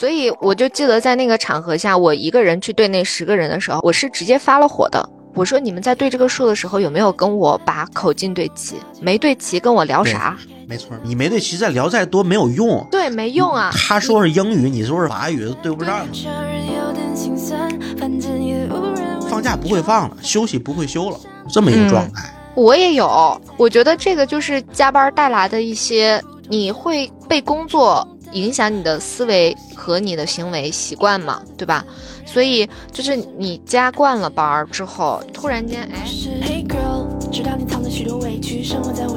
所以我就记得在那个场合下，我一个人去对那十个人的时候，我是直接发了火的。我说你们在对这个数的时候，有没有跟我把口径对齐？没对齐，跟我聊啥？没错，你没对齐，再聊再多没有用。对，没用啊。他说是英语，你说是法语，都对不上。放假不会放了，休息不会休了，这么一个状态。我也有，我觉得这个就是加班带来的一些，你会被工作影响你的思维和你的行为习惯嘛，对吧？所以就是你加惯了班之后，突然间，哎。以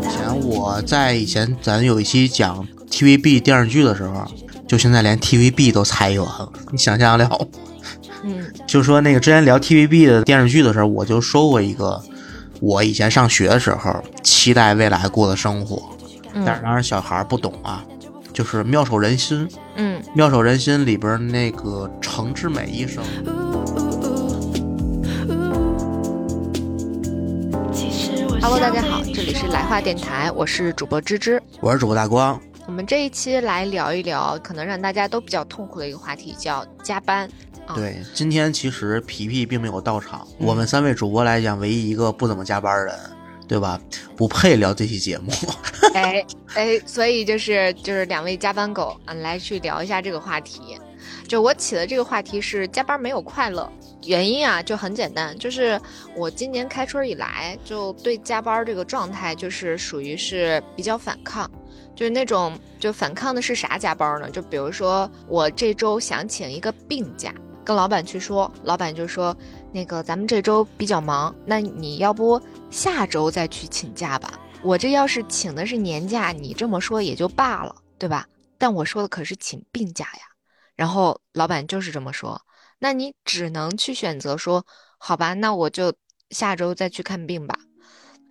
前我在以前咱有一期讲 TVB 电视剧的时候，就现在连 TVB 都裁员了，你想象得了？嗯，就说那个之前聊 TVB 的电视剧的时候，我就说过一个，我以前上学的时候期待未来过的生活，但是当时小孩不懂啊，就是妙手仁心，嗯，妙手仁心里边那个程志美医生。Hello，大家好，这里是来话电台，我是主播芝芝，我是主播大光。我们这一期来聊一聊，可能让大家都比较痛苦的一个话题，叫加班。对，今天其实皮皮并没有到场。我们三位主播来讲，唯一一个不怎么加班的人，对吧？不配聊这期节目。哎哎，所以就是就是两位加班狗啊，来去聊一下这个话题。就我起的这个话题是加班没有快乐，原因啊就很简单，就是我今年开春以来就对加班这个状态就是属于是比较反抗。就是那种就反抗的是啥加班呢？就比如说我这周想请一个病假，跟老板去说，老板就说那个咱们这周比较忙，那你要不下周再去请假吧？我这要是请的是年假，你这么说也就罢了，对吧？但我说的可是请病假呀。然后老板就是这么说，那你只能去选择说好吧，那我就下周再去看病吧。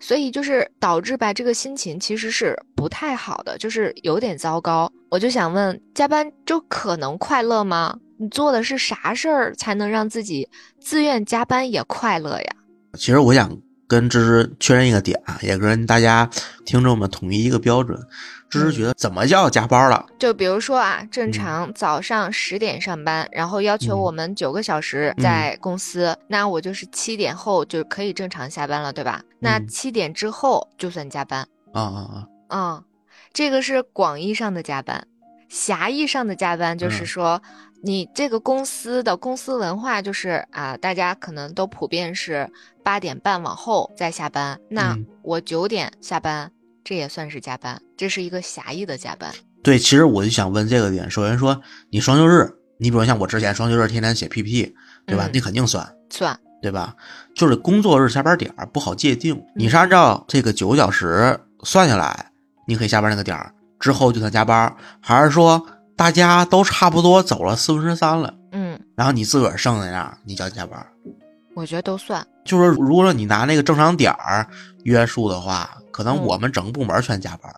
所以就是导致吧，这个心情其实是不太好的，就是有点糟糕。我就想问，加班就可能快乐吗？你做的是啥事儿才能让自己自愿加班也快乐呀？其实我想跟芝芝确认一个点啊，也跟大家听众们统一一个标准。芝芝觉得怎么叫加班了？就比如说啊，正常早上十点上班，然后要求我们九个小时在公司，那我就是七点后就可以正常下班了，对吧？那七点之后就算加班啊啊啊！嗯，这个是广义上的加班，狭义上的加班就是说，你这个公司的公司文化就是啊，大家可能都普遍是八点半往后再下班，那我九点下班。这也算是加班，这是一个狭义的加班。对，其实我就想问这个点。首先说，你双休日，你比如像我之前双休日天天写 PPT，对吧？你肯定算算，对吧？就是工作日下班点儿不好界定，你是按照这个九个小时算下来，你可以下班那个点儿之后就算加班，还是说大家都差不多走了四分之三了，嗯，然后你自个儿剩那样，你叫加班？我觉得都算。就是如果说你拿那个正常点儿约束的话。可能我们整个部门全加班，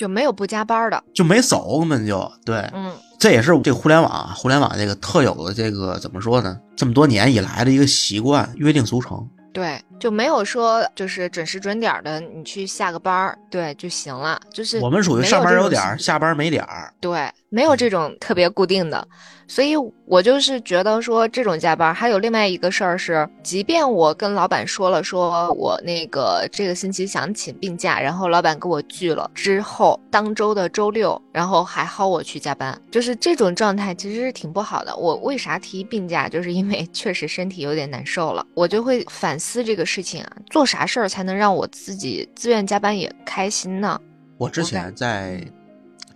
就没有不加班的，就没走，根本就对，嗯，这也是这个互联网，互联网这个特有的这个怎么说呢？这么多年以来的一个习惯，约定俗成。对，就没有说就是准时准点的，你去下个班儿，对就行了。就是我们属于上班有点儿，下班没点儿。对，没有这种特别固定的。所以我就是觉得说，这种加班还有另外一个事儿是，即便我跟老板说了，说我那个这个星期想请病假，然后老板给我拒了之后，当周的周六，然后还薅我去加班，就是这种状态其实是挺不好的。我为啥提病假？就是因为 确实身体有点难受了，我就会反思这个事情啊，做啥事儿才能让我自己自愿加班也开心呢？我之前在。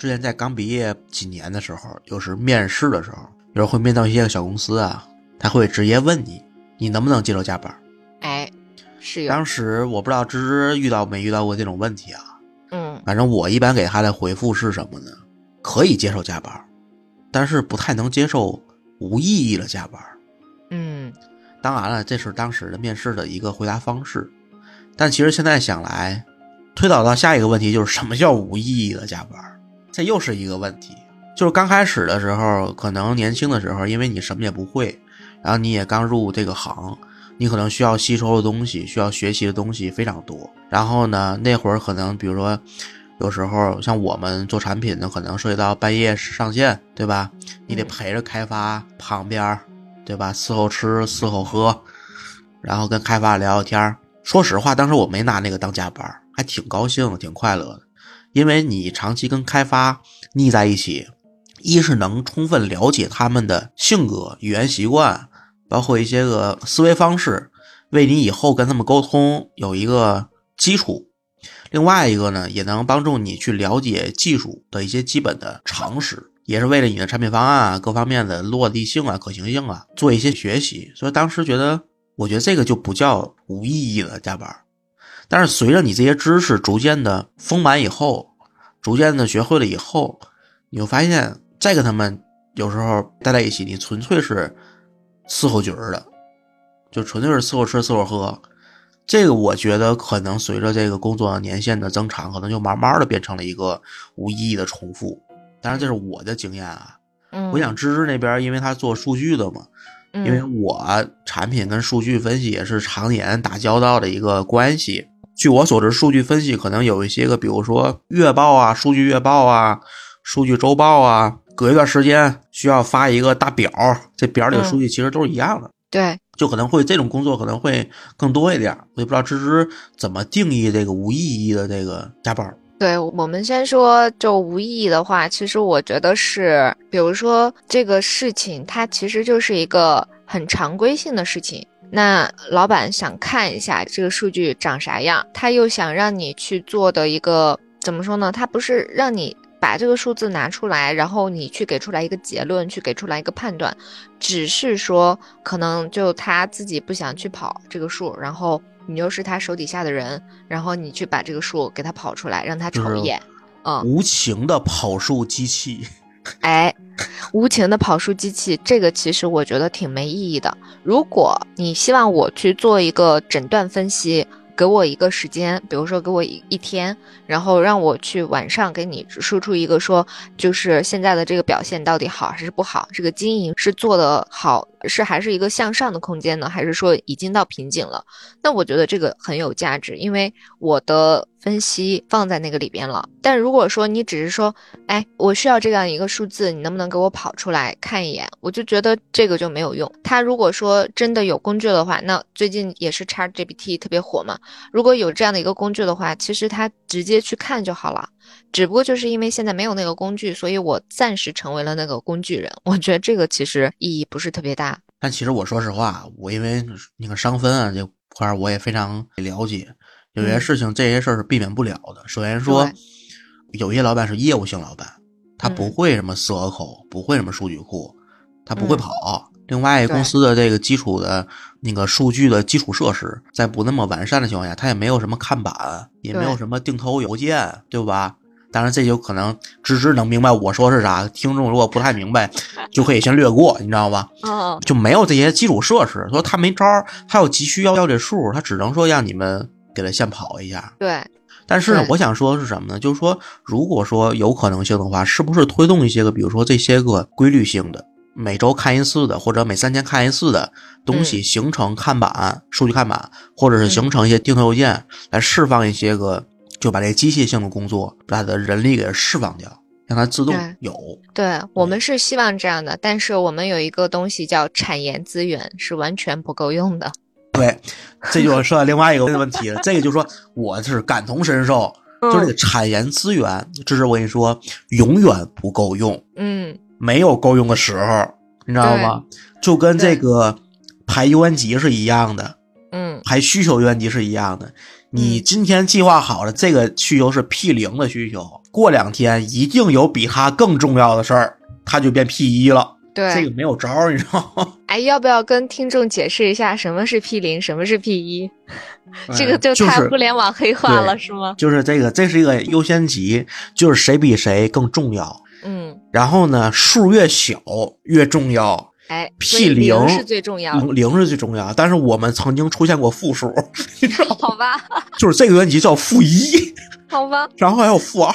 之前在刚毕业几年的时候，有时面试的时候，有时候会面到一些小公司啊，他会直接问你，你能不能接受加班？哎，是。当时我不知道芝芝遇到没遇到过这种问题啊？嗯，反正我一般给他的回复是什么呢？可以接受加班，但是不太能接受无意义的加班。嗯，当然了，这是当时的面试的一个回答方式，但其实现在想来，推导到下一个问题就是什么叫无意义的加班？这又是一个问题，就是刚开始的时候，可能年轻的时候，因为你什么也不会，然后你也刚入这个行，你可能需要吸收的东西、需要学习的东西非常多。然后呢，那会儿可能比如说有时候像我们做产品的，可能涉及到半夜上线，对吧？你得陪着开发旁边，对吧？伺候吃，伺候喝，然后跟开发聊聊天。说实话，当时我没拿那个当加班，还挺高兴，挺快乐的，因为你长期跟开发腻在一起，一是能充分了解他们的性格、语言习惯，包括一些个思维方式，为你以后跟他们沟通有一个基础。另外一个呢，也能帮助你去了解技术的一些基本的常识，也是为了你的产品方案啊各方面的落地性啊、可行性啊做一些学习。所以当时觉得，我觉得这个就不叫无意义的加班。但是随着你这些知识逐渐的丰满以后，逐渐的学会了以后，你会发现再跟他们有时候待在一起，你纯粹是伺候局儿的，就纯粹是伺候吃伺候喝。这个我觉得可能随着这个工作年限的增长，可能就慢慢的变成了一个无意义的重复。当然，这是我的经验啊。嗯，我想芝芝那边，因为他做数据的嘛，因为我产品跟数据分析也是常年打交道的一个关系。据我所知，数据分析可能有一些个，比如说月报啊、数据月报啊、数据周报啊，隔一段时间需要发一个大表，这表里的数据其实都是一样的。对。就可能会这种工作可能会更多一点，我也不知道芝芝怎么定义这个无意义的这个加班。对我们先说，就无意义的话，其实我觉得是，比如说这个事情，它其实就是一个很常规性的事情。那老板想看一下这个数据长啥样，他又想让你去做的一个怎么说呢？他不是让你。把这个数字拿出来，然后你去给出来一个结论，去给出来一个判断，只是说可能就他自己不想去跑这个数，然后你又是他手底下的人，然后你去把这个数给他跑出来，让他瞅一眼，嗯，无情的跑数机器，哎，无情的跑数机器，这个其实我觉得挺没意义的。如果你希望我去做一个诊断分析。给我一个时间，比如说给我一一天，然后让我去晚上给你输出一个说，就是现在的这个表现到底好还是不好，这个经营是做的好。是还是一个向上的空间呢？还是说已经到瓶颈了？那我觉得这个很有价值，因为我的分析放在那个里边了。但如果说你只是说，哎，我需要这样一个数字，你能不能给我跑出来看一眼？我就觉得这个就没有用。他如果说真的有工具的话，那最近也是 ChatGPT 特别火嘛。如果有这样的一个工具的话，其实他直接去看就好了。只不过就是因为现在没有那个工具，所以我暂时成为了那个工具人。我觉得这个其实意义不是特别大。但其实我说实话，我因为那个商分啊这块儿我也非常了解，有些事情这些事儿是避免不了的。首先说，有些老板是业务性老板，他不会什么 SQL，口，不会什么数据库，他不会跑。另外，公司的这个基础的那个数据的基础设施在不那么完善的情况下，他也没有什么看板，也没有什么定投邮件，对吧？当然，这就可能芝芝能明白我说是啥。听众如果不太明白，就可以先略过，你知道吧？嗯，就没有这些基础设施，说他没招儿，他有急需要要这数，他只能说让你们给他先跑一下。对。但是呢，我想说的是什么呢？就是说，如果说有可能性的话，是不是推动一些个，比如说这些个规律性的，每周看一次的，或者每三天看一次的东西，形成看板、数据看板，或者是形成一些定投邮件，来释放一些个。就把这机械性的工作，把它的人力给释放掉，让它自动有。对我们是希望这样的，但是我们有一个东西叫产研资源，是完全不够用的。对，这就说到另外一个问题了。这个就是说，我是感同身受，就是这个产研资源，这是我跟你说，永远不够用。嗯，没有够用的时候，你知道吗？就跟这个排油烟机是一样的。嗯，排需求油烟机是一样的。你今天计划好了这个需求是 P 零的需求，过两天一定有比它更重要的事儿，它就变 P 一了。对，这个没有招儿，你知道吗？哎，要不要跟听众解释一下什么是 P 零，什么是 P 一？这个就太互联网黑化了，是吗？就是这个，这是一个优先级，就是谁比谁更重要。嗯。然后呢，数越小越重要。哎，P 零是最重要，零是最重要。但是我们曾经出现过负数，你知道好吧？就是这个问题叫负一，好吧？然后还有负二，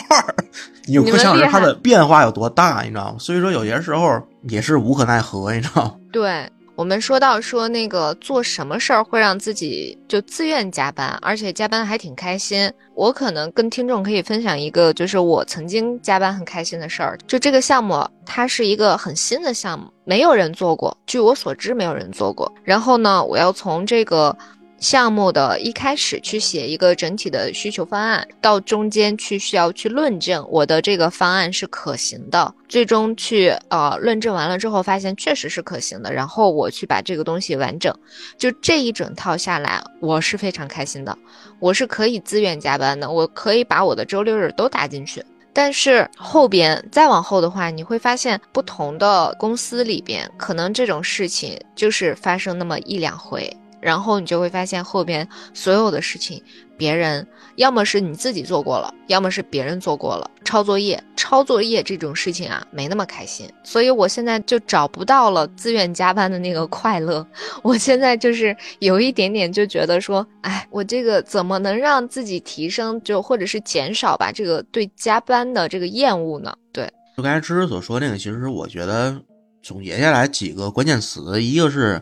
你可想而知它的变化有多大，你知道吗？所以说有些时候也是无可奈何，你知道吗？对。我们说到说那个做什么事儿会让自己就自愿加班，而且加班还挺开心。我可能跟听众可以分享一个，就是我曾经加班很开心的事儿。就这个项目，它是一个很新的项目，没有人做过，据我所知没有人做过。然后呢，我要从这个。项目的一开始去写一个整体的需求方案，到中间去需要去论证我的这个方案是可行的，最终去呃论证完了之后发现确实是可行的，然后我去把这个东西完整，就这一整套下来，我是非常开心的，我是可以自愿加班的，我可以把我的周六日都搭进去。但是后边再往后的话，你会发现不同的公司里边，可能这种事情就是发生那么一两回。然后你就会发现后边所有的事情，别人要么是你自己做过了，要么是别人做过了。抄作业、抄作业这种事情啊，没那么开心。所以我现在就找不到了自愿加班的那个快乐。我现在就是有一点点就觉得说，哎，我这个怎么能让自己提升，就或者是减少吧这个对加班的这个厌恶呢？对，就刚才芝芝所说那个，其实我觉得总结下来几个关键词，一个是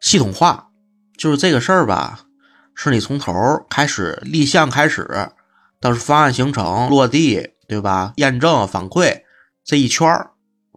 系统化。就是这个事儿吧，是你从头开始立项开始，到是方案形成落地，对吧？验证反馈这一圈儿，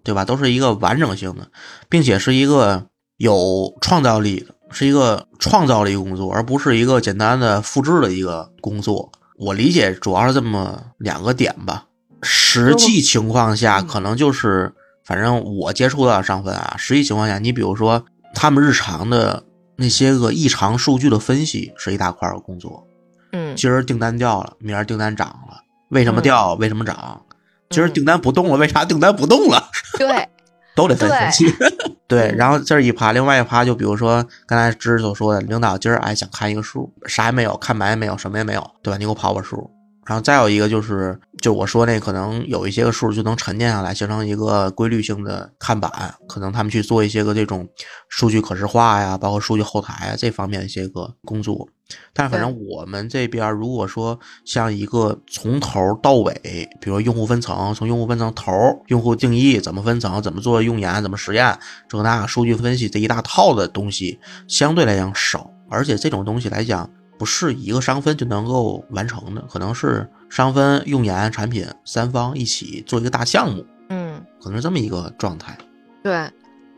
对吧？都是一个完整性的，并且是一个有创造力的，是一个创造力工作，而不是一个简单的复制的一个工作。我理解主要是这么两个点吧。实际情况下，可能就是，反正我接触到的上分啊，实际情况下，你比如说他们日常的。那些个异常数据的分析是一大块的工作，嗯，今儿订单掉了，明儿订单涨了，为什么掉？为什么涨？今儿订单不动了，为啥订单不动了？对，都得分析。对，然后这一趴，另外一趴就比如说刚才芝所说的，领导今儿哎想看一个数，啥也没有，看白也没有，什么也没有，对吧？你给我跑跑数。然后再有一个就是，就我说那可能有一些个数就能沉淀下来，形成一个规律性的看板，可能他们去做一些个这种数据可视化呀，包括数据后台啊这方面一些个工作。但反正我们这边如果说像一个从头到尾，比如用户分层，从用户分层头，用户定义怎么分层，怎么做用研，怎么实验，这个那数据分析这一大套的东西，相对来讲少，而且这种东西来讲。不是一个商分就能够完成的，可能是商分、用研、产品三方一起做一个大项目，嗯，可能是这么一个状态。对，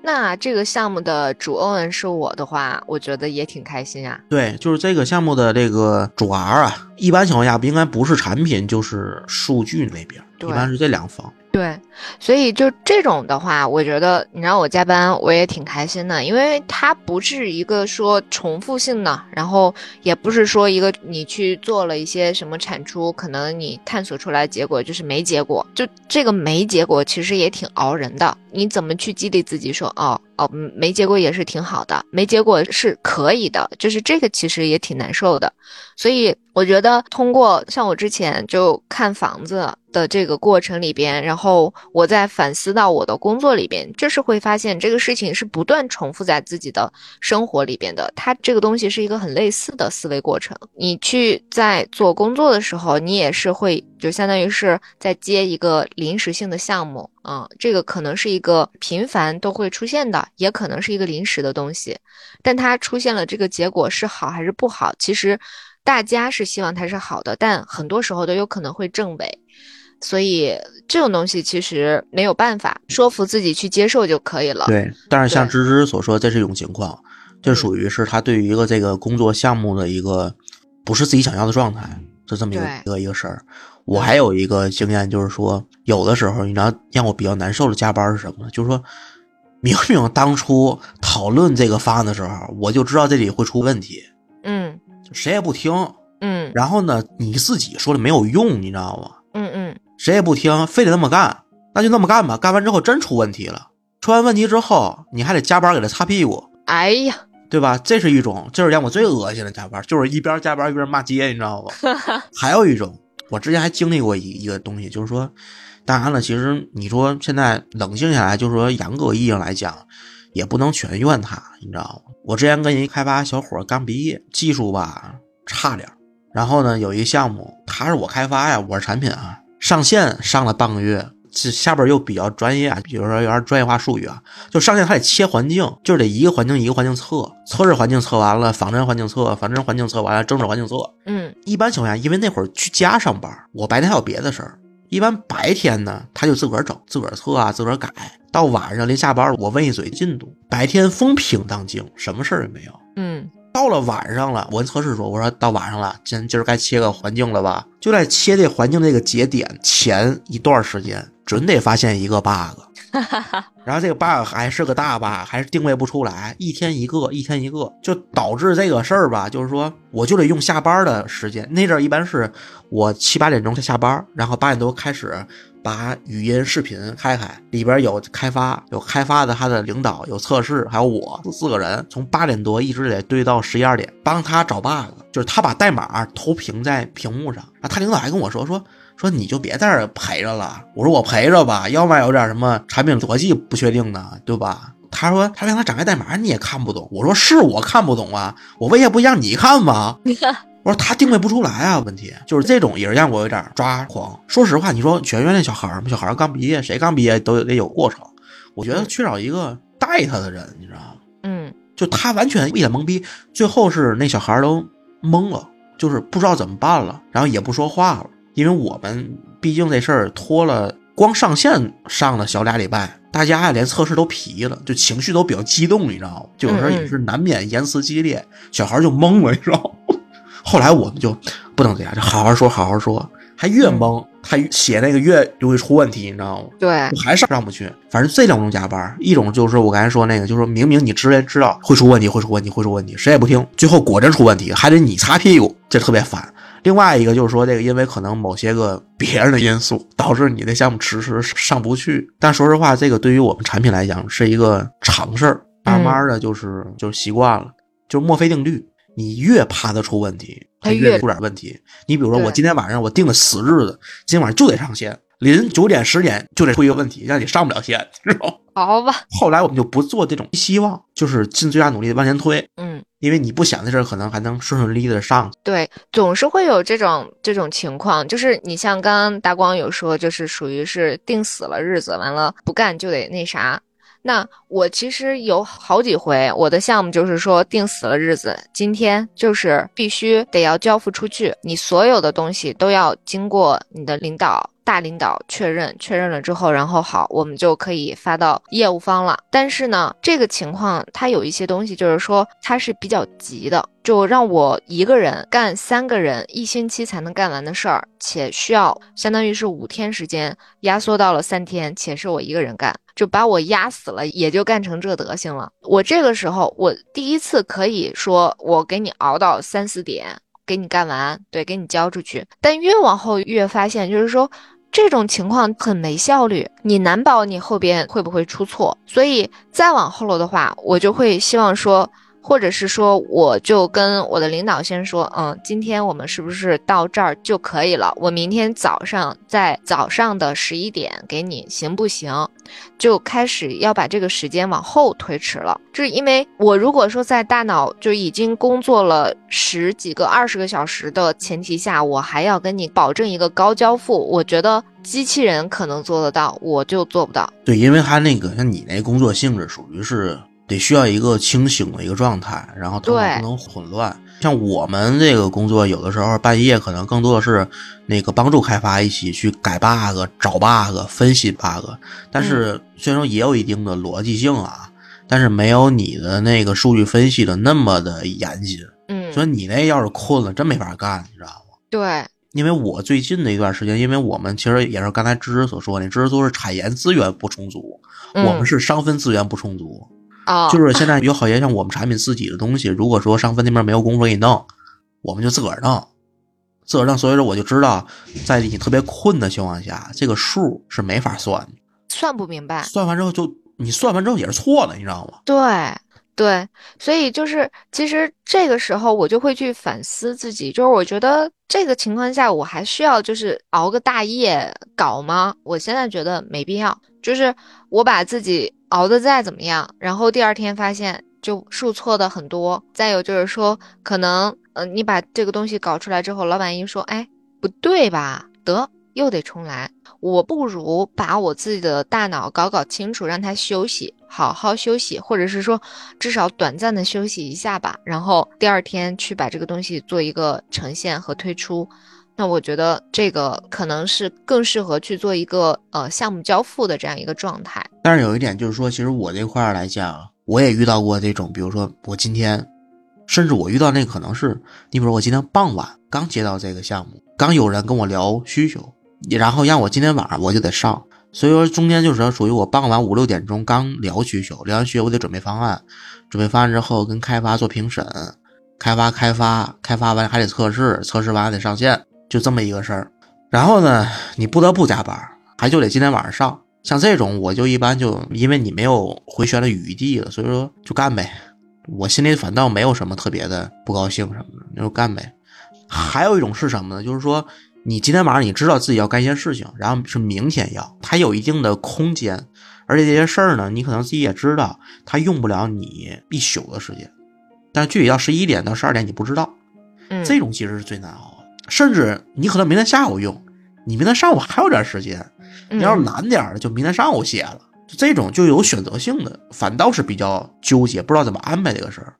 那这个项目的主 Owen 是我的话，我觉得也挺开心啊。对，就是这个项目的这个主 R 啊，一般情况下不应该不是产品就是数据那边，一般是这两方。对，所以就这种的话，我觉得你让我加班，我也挺开心的，因为它不是一个说重复性的，然后也不是说一个你去做了一些什么产出，可能你探索出来结果就是没结果，就这个没结果其实也挺熬人的。你怎么去激励自己说，哦哦，没结果也是挺好的，没结果是可以的，就是这个其实也挺难受的。所以我觉得通过像我之前就看房子。的这个过程里边，然后我在反思到我的工作里边，就是会发现这个事情是不断重复在自己的生活里边的。它这个东西是一个很类似的思维过程。你去在做工作的时候，你也是会就相当于是在接一个临时性的项目啊，这个可能是一个频繁都会出现的，也可能是一个临时的东西。但它出现了这个结果是好还是不好，其实大家是希望它是好的，但很多时候都有可能会正伪。所以这种东西其实没有办法说服自己去接受就可以了。对，但是像芝芝所说，这是一种情况，这属于是他对于一个这个工作项目的一个不是自己想要的状态，就这么一个一个一个事儿。我还有一个经验，就是说有的时候，你知道让我比较难受的加班是什么呢？就是说明明当初讨论这个方案的时候，我就知道这里会出问题，嗯，谁也不听，嗯，然后呢，你自己说的没有用，你知道吗？嗯嗯。谁也不听，非得那么干，那就那么干吧。干完之后真出问题了，出完问题之后，你还得加班给他擦屁股。哎呀，对吧？这是一种，这是让我最恶心的加班，就是一边加班一边骂街，你知道吧？还有一种，我之前还经历过一一个东西，就是说，当然了，其实你说现在冷静下来，就是说严格意义上来讲，也不能全怨他，你知道吗？我之前跟一开发小伙刚毕业，技术吧差点，然后呢，有一个项目，他是我开发呀，我是产品啊。上线上了半个月，这下边又比较专业啊，比如说有点专业化术语啊，就上线它得切环境，就是得一个环境一个环境测，测试环境测完了，仿真环境测，仿真环境测完了，正式环境测。嗯一般情况下，因为那会儿去家上班，我白天还有别的事儿。一般白天呢，他就自个儿整，自个儿测啊，自个儿改。到晚上临下班，我问一嘴进度。白天风平浪静，什么事儿也没有。嗯到了晚上了，我跟测试说：“我说到晚上了，今今儿该切个环境了吧？”就在切这环境这个节点前一段时间，准得发现一个 bug。然后这个 bug 还是个大 bug，还是定位不出来，一天一个，一天一个，就导致这个事儿吧，就是说我就得用下班的时间。那阵儿一般是我七八点钟才下班，然后八点多开始把语音、视频开开，里边有开发，有开发的他的领导，有测试，还有我四个人，从八点多一直得堆到十一二点，帮他找 bug，就是他把代码投屏在屏幕上，他领导还跟我说说。说你就别在这陪着了，我说我陪着吧，要不然有点什么产品逻辑不确定呢，对吧？他说他让他展开代码你也看不懂，我说是我看不懂啊，我为啥不让你看吗？我说他定位不出来啊，问题就是这种也是让我有点抓狂。说实话，你说全院那小孩儿嘛，小孩儿刚毕业，谁刚毕业都得有过程。我觉得缺少一个带他的人，你知道吗？嗯就他完全一脸懵逼，最后是那小孩儿都懵了，就是不知道怎么办了，然后也不说话了，因为我们毕竟这事儿拖了，光上线上了小俩礼拜，大家连测试都疲了，就情绪都比较激动，你知道吗？就有时候也是难免言辞激烈，小孩儿就懵了，你知道吗？后来我们就不能这样，就好好说，好好说，还越懵，他写那个越容易出问题，你知道吗？对，还上上不去。反正这两种加班，一种就是我刚才说那个，就是明明你之前知道会出问题，会出问题，会出问题，谁也不听，最后果真出问题，还得你擦屁股，这特别烦。另外一个就是说，这个因为可能某些个别人的因素，导致你的项目迟迟上不去。但说实话，这个对于我们产品来讲是一个常事儿，慢慢的就是、就是习惯了，就是墨菲定律。你越怕它出问题，它它越越出点问题。你比如说，我今天晚上我定的死日子，今天晚上就得上线，临九点十点就得出一个问题，让你上不了线，知道吗？好吧，后来我们就不做这种希望，就是尽最大努力的往前推，嗯。因为你不想的事儿，可能还能顺顺利利的上。对，总是会有这种这种情况，就是你像刚刚大光有说，就是属于是定死了日子，完了不干就得那啥。那我其实有好几回，我的项目就是说定死了日子，今天就是必须得要交付出去，你所有的东西都要经过你的领导。大领导确认，确认了之后，然后好，我们就可以发到业务方了。但是呢，这个情况它有一些东西，就是说它是比较急的，就让我一个人干三个人一星期才能干完的事儿，且需要相当于是五天时间压缩到了三天，且是我一个人干，就把我压死了，也就干成这德行了。我这个时候，我第一次可以说我给你熬到三四点。给你干完，对，给你交出去。但越往后越发现，就是说这种情况很没效率，你难保你后边会不会出错。所以再往后了的话，我就会希望说，或者是说，我就跟我的领导先说，嗯，今天我们是不是到这儿就可以了？我明天早上在早上的十一点给你，行不行？就开始要把这个时间往后推迟了，就是因为我如果说在大脑就已经工作了十几个、二十个小时的前提下，我还要跟你保证一个高交付，我觉得机器人可能做得到，我就做不到。对，因为他那个像你那工作性质，属于是得需要一个清醒的一个状态，然后头脑不能混乱。像我们这个工作，有的时候半夜可能更多的是那个帮助开发一起去改 bug、找 bug、分析 bug，但是虽然说也有一定的逻辑性啊，但是没有你的那个数据分析的那么的严谨。嗯，所以你那要是困了，真没法干，你知道吗？对，因为我最近的一段时间，因为我们其实也是刚才芝芝所说的，芝芝说是产研资源不充足，嗯我们是商分资源不充足。哦，就是现在有好些像我们产品自己的东西，如果说商分那边没有功夫给你弄，我们就自个儿弄，自个儿弄。所以说我就知道，在你特别困的情况下，这个数是没法算的，算不明白。算完之后就你算完之后也是错的，你知道吗？对对，所以就是其实这个时候我就会去反思自己，就是我觉得这个情况下我还需要就是熬个大夜搞吗？我现在觉得没必要，就是我把自己熬得再怎么样，然后第二天发现就数错的很多。再有就是说，可能呃你把这个东西搞出来之后，老板一说，哎，不对吧？得。又得重来。我不如把我自己的大脑搞搞清楚，让它休息，好好休息，或者是说至少短暂的休息一下吧。然后第二天去把这个东西做一个呈现和推出。那我觉得这个可能是更适合去做一个呃项目交付的这样一个状态。但是有一点就是说，其实我这块来讲，我也遇到过这种，比如说我今天，甚至我遇到那可能是，你比如我今天傍晚刚接到这个项目，刚有人跟我聊需求，然后让我今天晚上我就得上，所以说中间就是属于我傍晚五六点钟刚聊需求，聊完需求我得准备方案，准备方案之后跟开发做评审，开发开发开发完还得测试，测试完还得上线。就这么一个事儿，然后呢，你不得不加班，还就得今天晚上上。像这种，我就一般就因为你没有回旋的余地了，所以说就干呗。我心里反倒没有什么特别的不高兴什么的，那就干呗。还有一种是什么呢？就是说你今天晚上你知道自己要干一些事情，然后是明天要，它有一定的空间，而且这些事儿呢，你可能自己也知道，它用不了你一宿的时间。但是具体到十一点到十二点你不知道，嗯，这种其实是最难熬。甚至你可能明天下午用，你明天上午还有点时间。你要是难点的，就明天上午写了。就这种就有选择性的，反倒是比较纠结，不知道怎么安排这个事儿。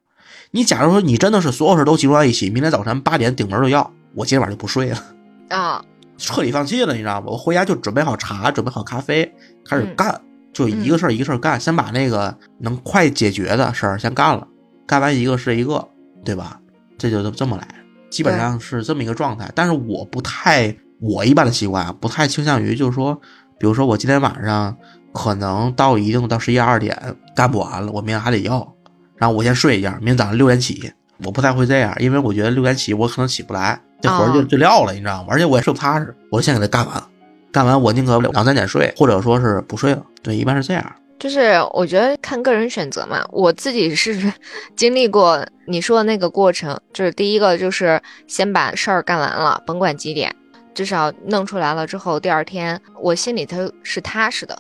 你假如说你真的是所有事都集中在一起，明天早晨八点顶门就要，我今天晚上就不睡了啊，彻底放弃了，你知道吗？我回家就准备好茶，准备好咖啡，开始干，就一个事儿一个事儿干，先把那个能快解决的事儿先干了，干完一个是一个，对吧？这就这么来。基本上是这么一个状态，但是我不太，我一般的习惯啊，不太倾向于就是说，比如说我今天晚上可能到一定到十一二点干不完了，我明天还得要，然后我先睡一觉，明天早上六点起，我不太会这样，因为我觉得六点起我可能起不来，这活就就撂了，你知道吗？而且我也睡不踏实，我先给他干完，干完我宁可两三点睡，或者说是不睡了，对，一般是这样。就是我觉得看个人选择嘛，我自己是 经历过你说的那个过程，就是第一个就是先把事儿干完了，甭管几点，至少弄出来了之后，第二天我心里头是踏实的。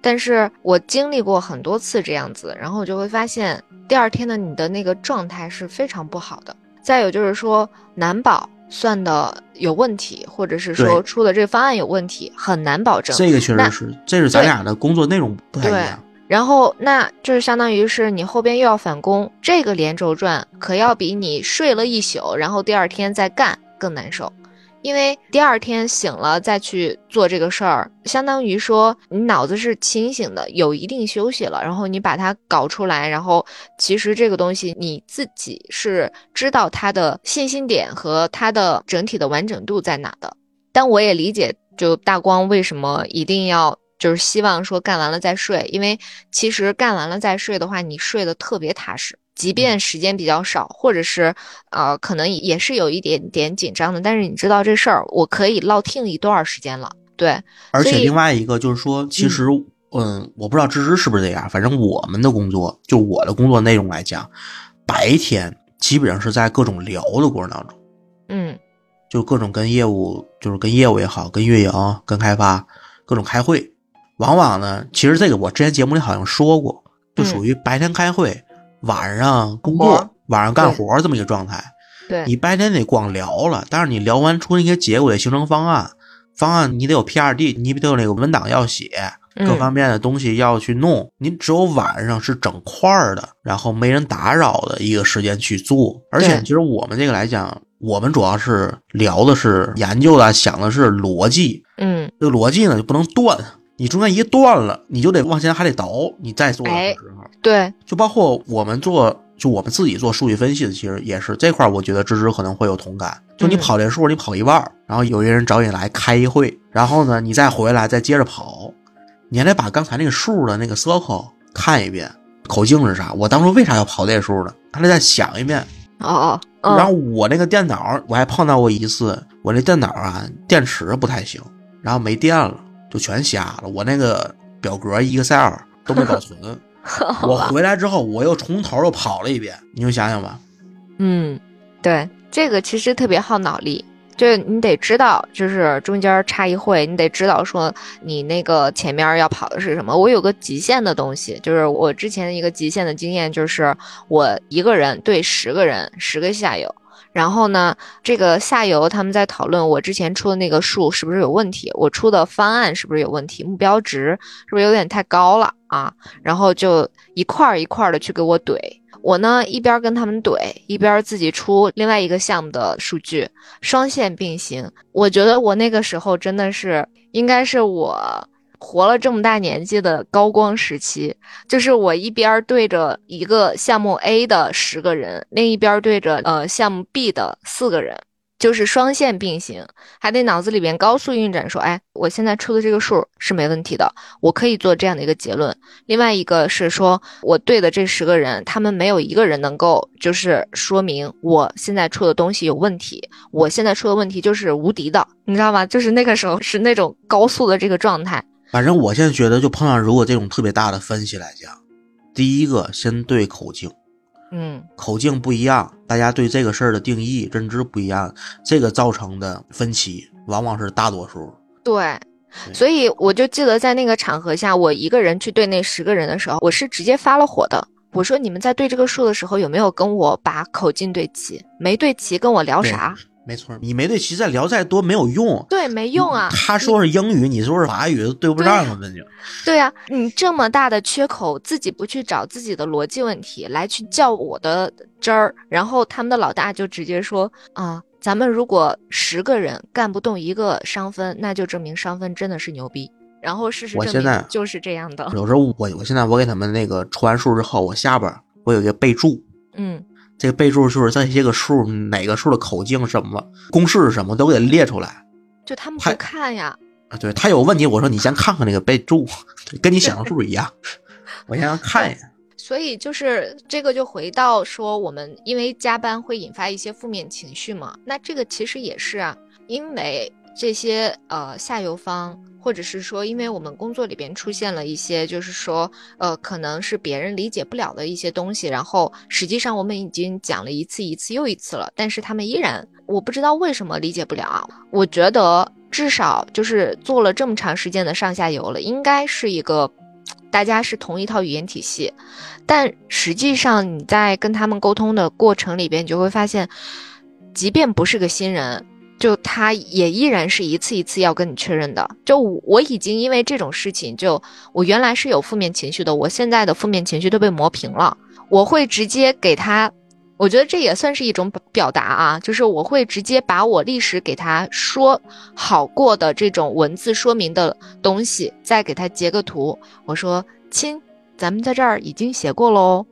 但是我经历过很多次这样子，然后我就会发现第二天的你的那个状态是非常不好的。再有就是说难保算的有问题，或者是说出的这个方案有问题，很难保证。这个确实是，这是咱俩的工作内容不太一样。然后那就是相当于是你后边又要返工，这个连轴转可要比你睡了一宿，然后第二天再干更难受。因为第二天醒了再去做这个事儿，相当于说你脑子是清醒的，有一定休息了，然后你把它搞出来，然后其实这个东西你自己是知道它的信心点和它的整体的完整度在哪的。但我也理解，就大光为什么一定要就是希望说干完了再睡，因为其实干完了再睡的话，你睡得特别踏实。即便时间比较少，或者是，呃，可能也是有一点点紧张的，但是你知道这事儿，我可以落听一段时间了。对，而且另外一个就是说，其实，嗯，我不知道芝芝是不是这样，反正我们的工作，就我的工作内容来讲，白天基本上是在各种聊的过程当中，嗯，就各种跟业务，就是跟业务也好，跟运营、跟开发，各种开会，往往呢，其实这个我之前节目里好像说过，就属于白天开会。晚上工作，晚上干活这么一个状态。对，你白天得光聊了，但是你聊完出那些结果得形成方案，方案你得有 P R D，你得有那个文档要写，各方面的东西要去弄。你只有晚上是整块儿的，然后没人打扰的一个时间去做。而且其实我们这个来讲，我们主要是聊的是研究的，想的是逻辑。嗯，这个逻辑呢就不能断。你中间一断了，你就得往前还得倒，你再做的时候，对，就包括我们做，就我们自己做数据分析的，其实也是这块，我觉得芝芝可能会有同感。就你跑这数，你跑一半，然后有一个人找你来开一会，然后呢，你再回来再接着跑，你还得把刚才那个数的那个 circle 看一遍，口径是啥？我当初为啥要跑这数呢？还得再想一遍。哦哦。然后我那个电脑，我还碰到过一次，我那电脑啊电池不太行，然后没电了。就全瞎了，我那个表格 Excel 都没保存。我回来之后，我又从头又跑了一遍，你就想想吧。嗯，对，这个其实特别耗脑力，就是你得知道，就是中间差一会，你得知道说你那个前面要跑的是什么。我有个极限的东西，就是我之前的一个极限的经验，就是我一个人对十个人，十个下游。然后呢，这个下游他们在讨论我之前出的那个数是不是有问题，我出的方案是不是有问题，目标值是不是有点太高了啊？然后就一块儿一块儿的去给我怼。我呢一边跟他们怼，一边自己出另外一个项目的数据，双线并行。我觉得我那个时候真的是应该是我。活了这么大年纪的高光时期，就是我一边对着一个项目 A 的十个人，另一边对着呃项目 B 的四个人，就是双线并行，还得脑子里边高速运转，说，哎，我现在出的这个数是没问题的，我可以做这样的一个结论。另外一个是说，我对的这十个人，他们没有一个人能够就是说明我现在出的东西有问题，我现在出的问题就是无敌的，你知道吗？就是那个时候是那种高速的这个状态。反正我现在觉得，就碰上如果这种特别大的分析来讲，第一个先对口径，嗯，口径不一样，大家对这个事儿的定义认知不一样，这个造成的分歧往往是大多数。对，所以我就记得在那个场合下，我一个人去对那十个人的时候，我是直接发了火的。我说：“你们在对这个数的时候，有没有跟我把口径对齐？没对齐，跟我聊啥？”没错，你没对齐，再聊再多没有用。对，没用啊。他说是英语，你说是法语，对不上了，那就。对呀，你这么大的缺口，自己不去找自己的逻辑问题来去较我的真儿，然后他们的老大就直接说啊，咱们如果十个人干不动一个商分，那就证明商分真的是牛逼。然后事实证明就是这样的。有时候我我现在我给他们那个出完数之后，我下边我有一个备注，嗯。这个备注就是这些个数，哪个数的口径什么，公式是什么，都给列出来。就他们不看呀？啊，对他有问题，我说你先看看那个备注，跟你想的数一样。我先看一眼。所以就是这个，就回到说，我们因为加班会引发一些负面情绪嘛？那这个其实也是啊，因为这些呃下游方。或者是说，因为我们工作里边出现了一些，就是说，呃，可能是别人理解不了的一些东西，然后实际上我们已经讲了一次一次又一次了，但是他们依然，我不知道为什么理解不了啊。我觉得至少就是做了这么长时间的上下游了，应该是一个大家是同一套语言体系，但实际上你在跟他们沟通的过程里边，你就会发现，即便不是个新人。就他也依然是一次一次要跟你确认的。就我已经因为这种事情，就我原来是有负面情绪的，我现在的负面情绪都被磨平了。我会直接给他，我觉得这也算是一种表达啊，就是我会直接把我历史给他说好过的这种文字说明的东西，再给他截个图。我说亲，咱们在这儿已经写过喽，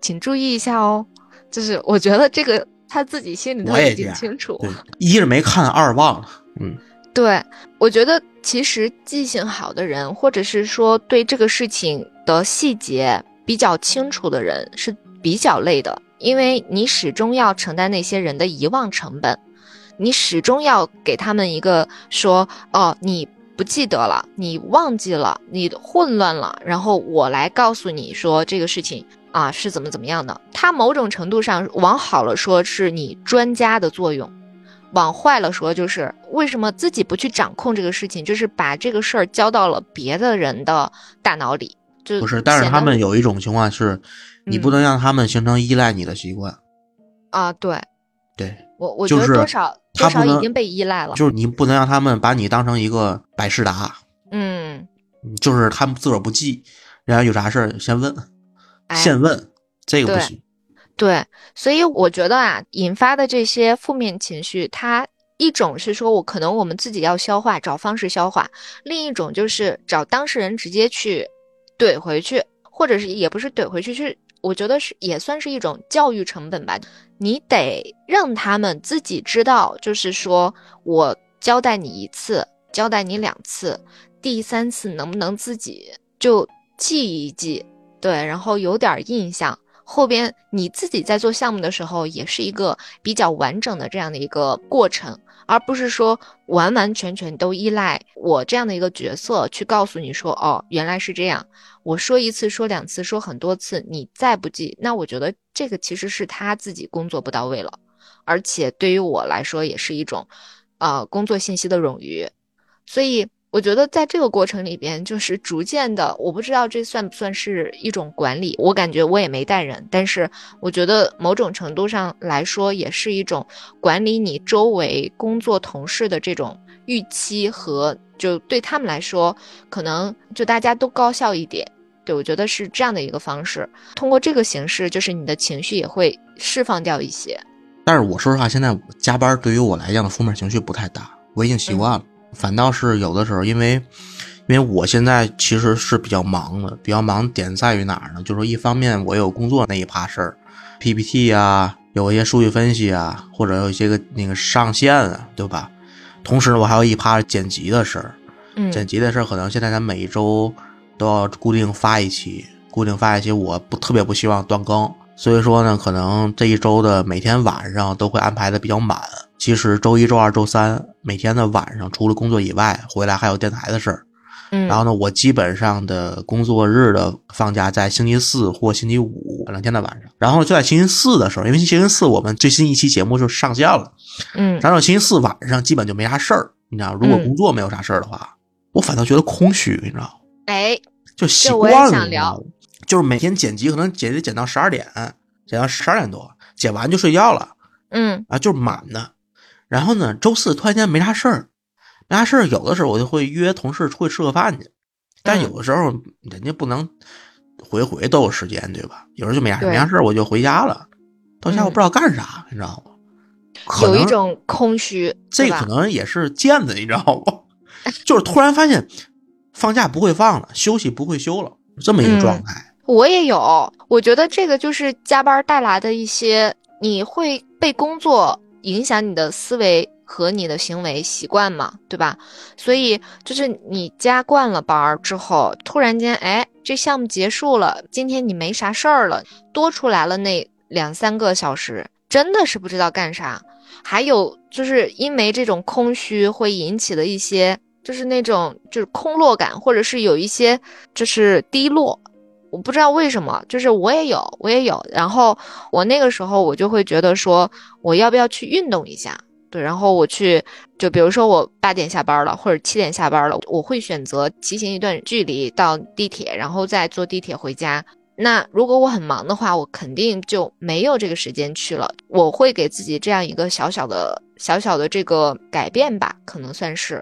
请注意一下哦。就是我觉得这个。他自己心里头已经清楚，一是没看，二忘了。嗯，对，我觉得其实记性好的人，或者是说对这个事情的细节比较清楚的人，是比较累的，因为你始终要承担那些人的遗忘成本，你始终要给他们一个说，哦，你不记得了，你忘记了，你混乱了，然后我来告诉你说这个事情。啊，是怎么怎么样的？它某种程度上往好了说，是你专家的作用；往坏了说，就是为什么自己不去掌控这个事情，就是把这个事儿交到了别的人的大脑里。就不是，但是他们有一种情况是，你不能让他们形成依赖你的习惯。啊，对，对，我我觉得多少多少已经被依赖了。就是你不能让他们把你当成一个百事达。嗯，就是他们自个儿不记，然后有啥事儿先问。现问，这个不行。对，所以我觉得啊，引发的这些负面情绪，它一种是说我可能我们自己要消化，找方式消化；另一种就是找当事人直接去怼回去，或者是也不是怼回去，是我觉得是也算是一种教育成本吧。你得让他们自己知道，就是说我交代你一次，交代你两次，第三次能不能自己就记一记。对，然后有点印象，后边你自己在做项目的时候，也是一个比较完整的这样的一个过程，而不是说完完全全都依赖我这样的一个角色去告诉你说，哦，原来是这样。我说一次，说两次，说很多次，你再不记，那我觉得这个其实是他自己工作不到位了，而且对于我来说也是一种，呃，工作信息的冗余，所以。我觉得在这个过程里边，就是逐渐的，我不知道这算不算是一种管理。我感觉我也没带人，但是我觉得某种程度上来说，也是一种管理你周围工作同事的这种预期和就对他们来说，可能就大家都高效一点。对我觉得是这样的一个方式，通过这个形式，就是你的情绪也会释放掉一些。但是我说实话，现在加班对于我来讲的负面情绪不太大，我已经习惯了。反倒是有的时候，因为，因为我现在其实是比较忙的，比较忙点在于哪儿呢？就是说，一方面我有工作那一趴事儿，PPT 啊，有一些数据分析啊，或者有一些个那个上线啊，对吧？同时，我还有一趴剪辑的事儿，嗯，剪辑的事儿可能现在咱每一周都要固定发一期，固定发一期，我不特别不希望断更，所以说呢，可能这一周的每天晚上都会安排的比较满。其实周一、周二、周三每天的晚上，除了工作以外，回来还有电台的事儿。嗯，然后呢，我基本上的工作日的放假在星期四或星期五两天的晚上。然后就在星期四的时候，因为星期四我们最新一期节目就上线了。嗯，然后星期四晚上基本就没啥事儿。你知道，如果工作没有啥事儿的话，我反倒觉得空虚。你知道？哎，就习惯了。就是每天剪辑，可能剪辑剪到十二点，剪到十二点多，剪完就睡觉了。嗯，啊，就是满的。然后呢，周四突然间没啥事儿，没啥事儿，有的时候我就会约同事出去吃个饭去，但有的时候人家不能回回都有时间，对吧？有时候就没啥没啥事儿，我就回家了，到家我不知道干啥，你知道吗？有一种空虚，这可能也是贱的，你知道吗？就是突然发现放假不会放了，休息不会休了，这么一个状态。我也有，我觉得这个就是加班带来的一些，你会被工作。影响你的思维和你的行为习惯嘛，对吧？所以就是你加惯了班儿之后，突然间，哎，这项目结束了，今天你没啥事儿了，多出来了那两三个小时，真的是不知道干啥。还有就是因为这种空虚会引起的一些，就是那种就是空落感，或者是有一些就是低落。我不知道为什么，就是我也有，我也有。然后我那个时候我就会觉得说，我要不要去运动一下？对，然后我去，就比如说我八点下班了，或者七点下班了，我会选择骑行一段距离到地铁，然后再坐地铁回家。那如果我很忙的话，我肯定就没有这个时间去了。我会给自己这样一个小小的、小小的这个改变吧，可能算是，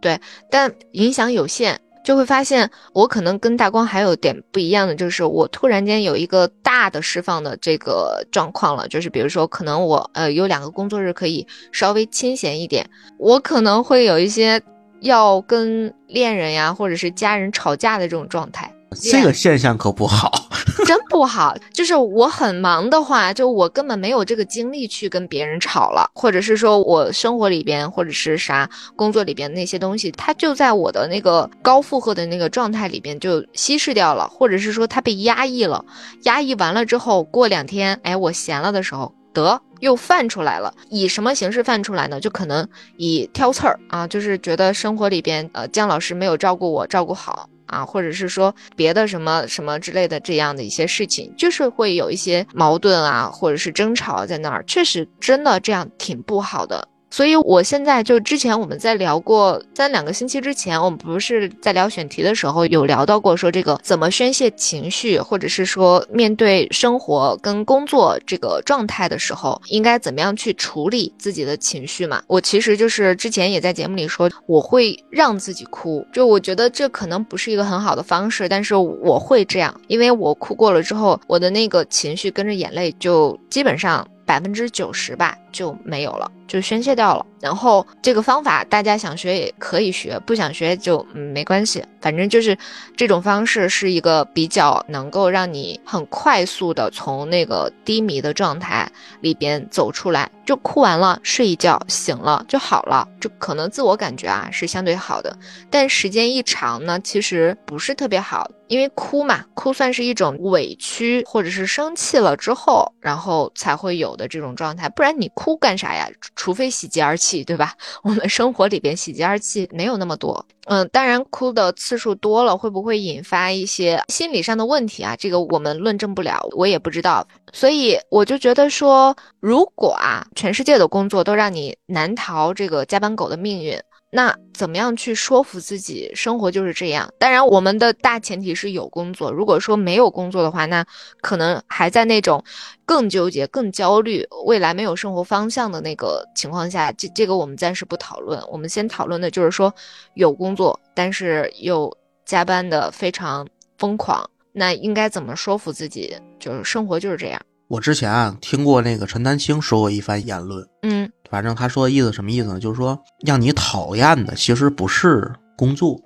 对，但影响有限。就会发现，我可能跟大光还有点不一样的，就是我突然间有一个大的释放的这个状况了，就是比如说，可能我呃有两个工作日可以稍微清闲一点，我可能会有一些要跟恋人呀或者是家人吵架的这种状态。这个现象可不好，真不好。就是我很忙的话，就我根本没有这个精力去跟别人吵了，或者是说我生活里边或者是啥工作里边那些东西，它就在我的那个高负荷的那个状态里边就稀释掉了，或者是说它被压抑了。压抑完了之后，过两天，哎，我闲了的时候，得又泛出来了。以什么形式泛出来呢？就可能以挑刺儿啊，就是觉得生活里边，呃，姜老师没有照顾我，照顾好。啊，或者是说别的什么什么之类的这样的一些事情，就是会有一些矛盾啊，或者是争吵在那儿，确实真的这样挺不好的。所以，我现在就之前我们在聊过三两个星期之前，我们不是在聊选题的时候有聊到过，说这个怎么宣泄情绪，或者是说面对生活跟工作这个状态的时候，应该怎么样去处理自己的情绪嘛？我其实就是之前也在节目里说，我会让自己哭，就我觉得这可能不是一个很好的方式，但是我会这样，因为我哭过了之后，我的那个情绪跟着眼泪就基本上。百分之九十吧就没有了，就宣泄掉了。然后这个方法大家想学也可以学，不想学就没关系。反正就是这种方式是一个比较能够让你很快速的从那个低迷的状态里边走出来。就哭完了，睡一觉，醒了就好了。就可能自我感觉啊是相对好的，但时间一长呢，其实不是特别好。因为哭嘛，哭算是一种委屈或者是生气了之后，然后才会有的这种状态。不然你哭干啥呀？除非喜极而泣，对吧？我们生活里边喜极而泣没有那么多。嗯，当然哭的次数多了，会不会引发一些心理上的问题啊？这个我们论证不了，我也不知道。所以我就觉得说，如果啊，全世界的工作都让你难逃这个加班狗的命运。那怎么样去说服自己，生活就是这样？当然，我们的大前提是有工作。如果说没有工作的话，那可能还在那种更纠结、更焦虑、未来没有生活方向的那个情况下。这这个我们暂时不讨论。我们先讨论的就是说有工作，但是又加班的非常疯狂，那应该怎么说服自己？就是生活就是这样。我之前啊听过那个陈丹青说过一番言论，嗯。反正他说的意思什么意思呢？就是说，让你讨厌的其实不是工作，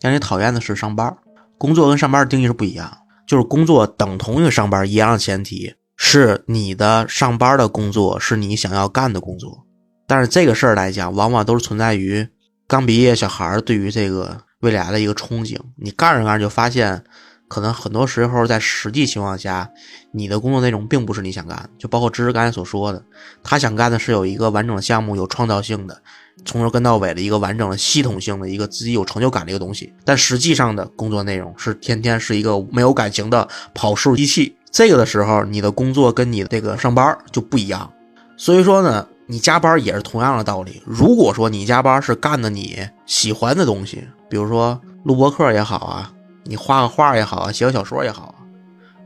让你讨厌的是上班。工作跟上班的定义是不一样，就是工作等同于上班一样的前提是你的上班的工作是你想要干的工作。但是这个事儿来讲，往往都是存在于刚毕业小孩儿对于这个未来的一个憧憬。你干着干着就发现。可能很多时候，在实际情况下，你的工作内容并不是你想干。就包括芝芝刚才所说的，他想干的是有一个完整的项目，有创造性的，从头跟到尾的一个完整的系统性的一个自己有成就感的一个东西。但实际上的工作内容是天天是一个没有感情的跑数机器。这个的时候，你的工作跟你的这个上班就不一样。所以说呢，你加班也是同样的道理。如果说你加班是干的你喜欢的东西，比如说录播课也好啊。你画个画也好啊，写个小说也好啊，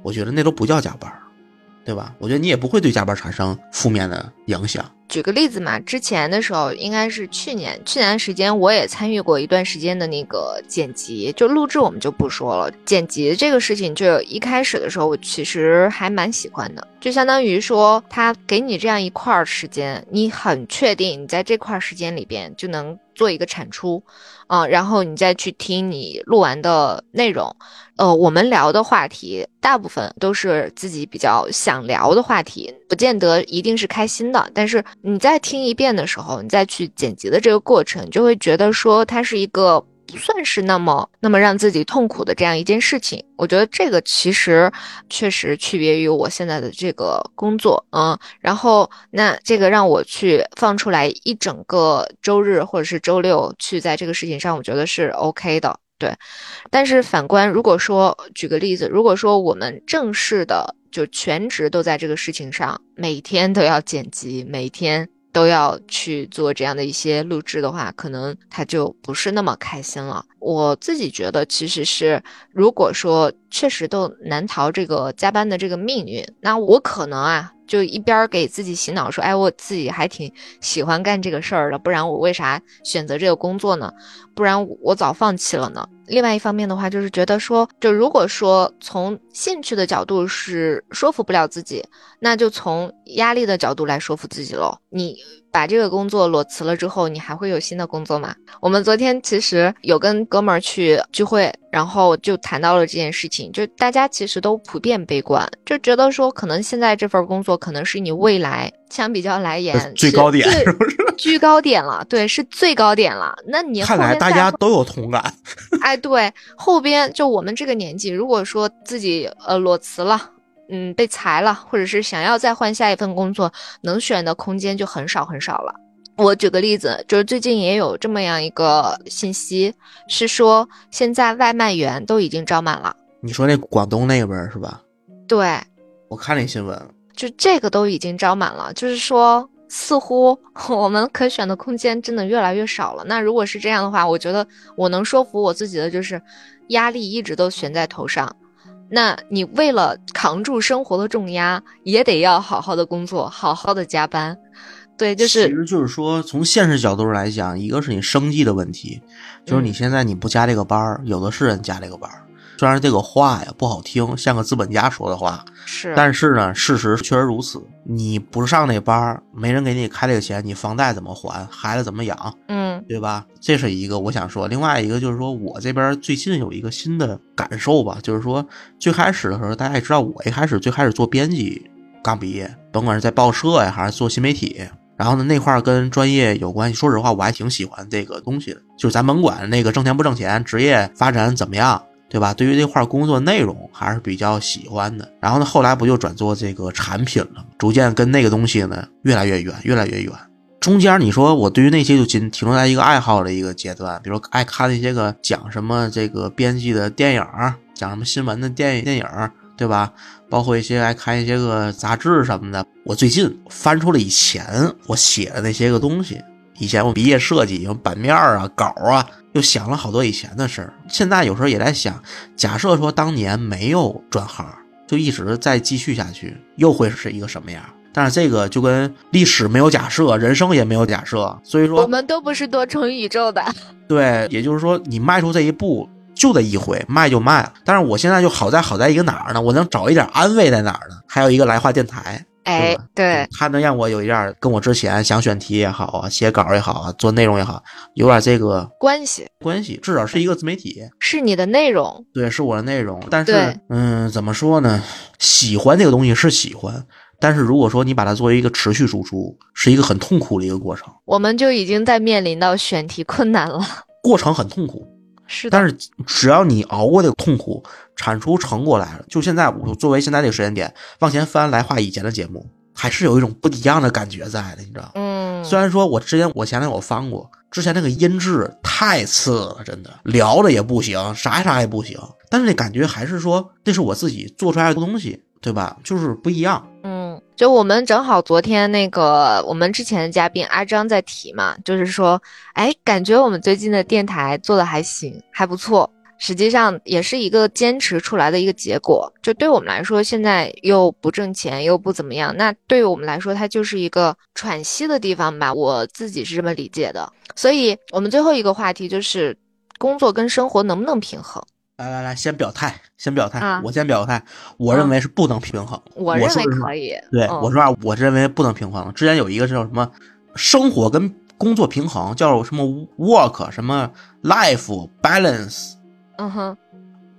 我觉得那都不叫加班，对吧？我觉得你也不会对加班产生负面的影响。举个例子嘛，之前的时候应该是去年，去年时间我也参与过一段时间的那个剪辑，就录制我们就不说了。剪辑这个事情，就一开始的时候我其实还蛮喜欢的，就相当于说他给你这样一块时间，你很确定你在这块时间里边就能做一个产出。啊，然后你再去听你录完的内容，呃，我们聊的话题大部分都是自己比较想聊的话题，不见得一定是开心的。但是你再听一遍的时候，你再去剪辑的这个过程，就会觉得说它是一个。不算是那么那么让自己痛苦的这样一件事情，我觉得这个其实确实区别于我现在的这个工作，嗯，然后那这个让我去放出来一整个周日或者是周六去在这个事情上，我觉得是 OK 的，对。但是反观，如果说举个例子，如果说我们正式的就全职都在这个事情上，每天都要剪辑，每天。都要去做这样的一些录制的话，可能他就不是那么开心了。我自己觉得，其实是如果说确实都难逃这个加班的这个命运，那我可能啊，就一边给自己洗脑说，哎，我自己还挺喜欢干这个事儿的，不然我为啥选择这个工作呢？不然我早放弃了呢。另外一方面的话，就是觉得说，就如果说从兴趣的角度是说服不了自己，那就从压力的角度来说服自己喽。你把这个工作裸辞了之后，你还会有新的工作吗？我们昨天其实有跟哥们儿去聚会，然后就谈到了这件事情，就大家其实都普遍悲观，就觉得说，可能现在这份工作可能是你未来相比较来言最高点，是不是？居高点了，对，是最高点了。那你看来大家都有同感。哎，对，后边就我们这个年纪，如果说自己呃裸辞了，嗯，被裁了，或者是想要再换下一份工作，能选的空间就很少很少了。我举个例子，就是最近也有这么样一个信息，是说现在外卖员都已经招满了。你说那广东那边是吧？对，我看那新闻，就这个都已经招满了，就是说。似乎 我们可选的空间真的越来越少了。那如果是这样的话，我觉得我能说服我自己的就是，压力一直都悬在头上。那你为了扛住生活的重压，也得要好好的工作，好好的加班。对，就是其实就是说，从现实角度上来讲，一个是你生计的问题，就是你现在你不加这个班有的是人加这个班虽然这个话呀不好听，像个资本家说的话，是，但是呢，事实确实如此。你不上那班没人给你开这个钱，你房贷怎么还？孩子怎么养？嗯，对吧？这是一个我想说。另外一个就是说我这边最近有一个新的感受吧，就是说最开始的时候，大家也知道，我一开始最开始做编辑，刚毕业，甭管是在报社呀，还是做新媒体，然后呢那块跟专业有关系。说实话，我还挺喜欢这个东西的。就是咱甭管那个挣钱不挣钱，职业发展怎么样。对吧？对于这块工作内容还是比较喜欢的。然后呢，后来不就转做这个产品了？逐渐跟那个东西呢越来越远，越来越远。中间你说我对于那些就仅停留在一个爱好的一个阶段，比如爱看那些个讲什么这个编辑的电影，讲什么新闻的电影电影，对吧？包括一些爱看一些个杂志什么的。我最近翻出了以前我写的那些个东西。以前我毕业设计，有版面啊、稿啊，又想了好多以前的事儿。现在有时候也在想，假设说当年没有转行，就一直再继续下去，又会是一个什么样？但是这个就跟历史没有假设，人生也没有假设，所以说我们都不是多重宇宙的。对，也就是说你迈出这一步就得一回，迈就迈了。但是我现在就好在好在一个哪儿呢？我能找一点安慰在哪儿呢？还有一个来话电台。哎，对，它能让我有一点跟我之前想选题也好啊，写稿也好啊，做内容也好，有点这个关系关系，至少是一个自媒体，是你的内容，对，是我的内容。但是，嗯，怎么说呢？喜欢这个东西是喜欢，但是如果说你把它作为一个持续输出，是一个很痛苦的一个过程。我们就已经在面临到选题困难了，过程很痛苦。是，但是只要你熬过这个痛苦，产出成果来了，就现在我作为现在这个时间点往前翻来画以前的节目，还是有一种不一样的感觉在的，你知道嗯，虽然说我之前我前面我翻过，之前那个音质太次了，真的聊的也不行，啥啥也不行，但是那感觉还是说那是我自己做出来的东西，对吧？就是不一样。嗯，就我们正好昨天那个我们之前的嘉宾阿张在提嘛，就是说，哎，感觉我们最近的电台做的还行，还不错。实际上也是一个坚持出来的一个结果。就对我们来说，现在又不挣钱，又不怎么样，那对于我们来说，它就是一个喘息的地方吧。我自己是这么理解的。所以，我们最后一个话题就是工作跟生活能不能平衡？来来来，先表态，先表态，啊我先表态，我认为是不能平衡。我认为可以。对，嗯我说啊，我认为不能平衡。之前有一个叫什么生活跟工作平衡，叫什么 work 什么 life balance，嗯哼，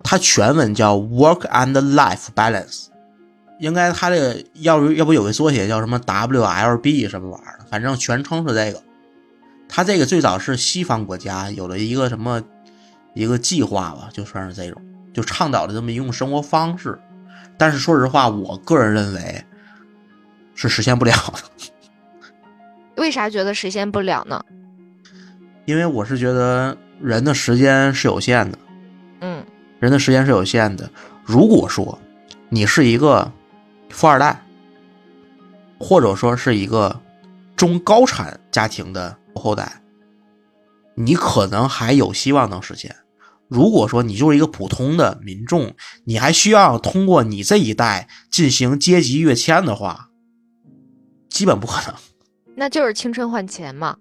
它全文叫 work and life balance。应该它这个要不要不有个缩写叫什么 WLB 什么玩意儿的，反正全称是这个。它这个最早是西方国家有了一个什么一个计划吧，就算是这种，就倡导的这么一种生活方式。但是说实话，我个人认为是实现不了的。为啥觉得实现不了呢？因为我是觉得人的时间是有限的，嗯人的时间是有限的。如果说你是一个富二代，或者说是一个中高产家庭的后代，你可能还有希望能实现。如果说你就是一个普通的民众，你还需要通过你这一代进行阶级跃迁的话，基本不可能。那就是青春换钱嘛。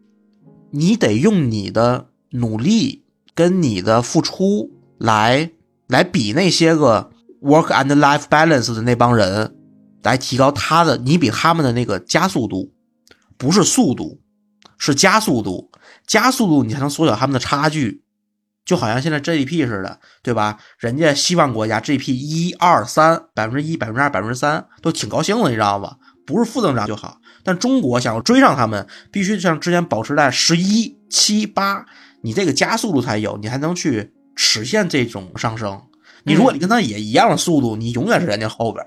你得用你的努力跟你的付出来来比那些个 work and life balance 的那帮人，来提高他的，你比他们的那个加速度，不是速度，是加速度，加速度你才能缩小他们的差距。就好像现在 GDP 似的，对吧？人家西方国家 GDP 一二三百分之一、百分之二、百分之三都挺高兴的，你知道吗？不是负增长就好。但中国想要追上他们，必须像之前保持在十一、七、八，你这个加速度才有，你还能去实现这种上升。你如果你跟他也一样的速度，你永远是人家后边。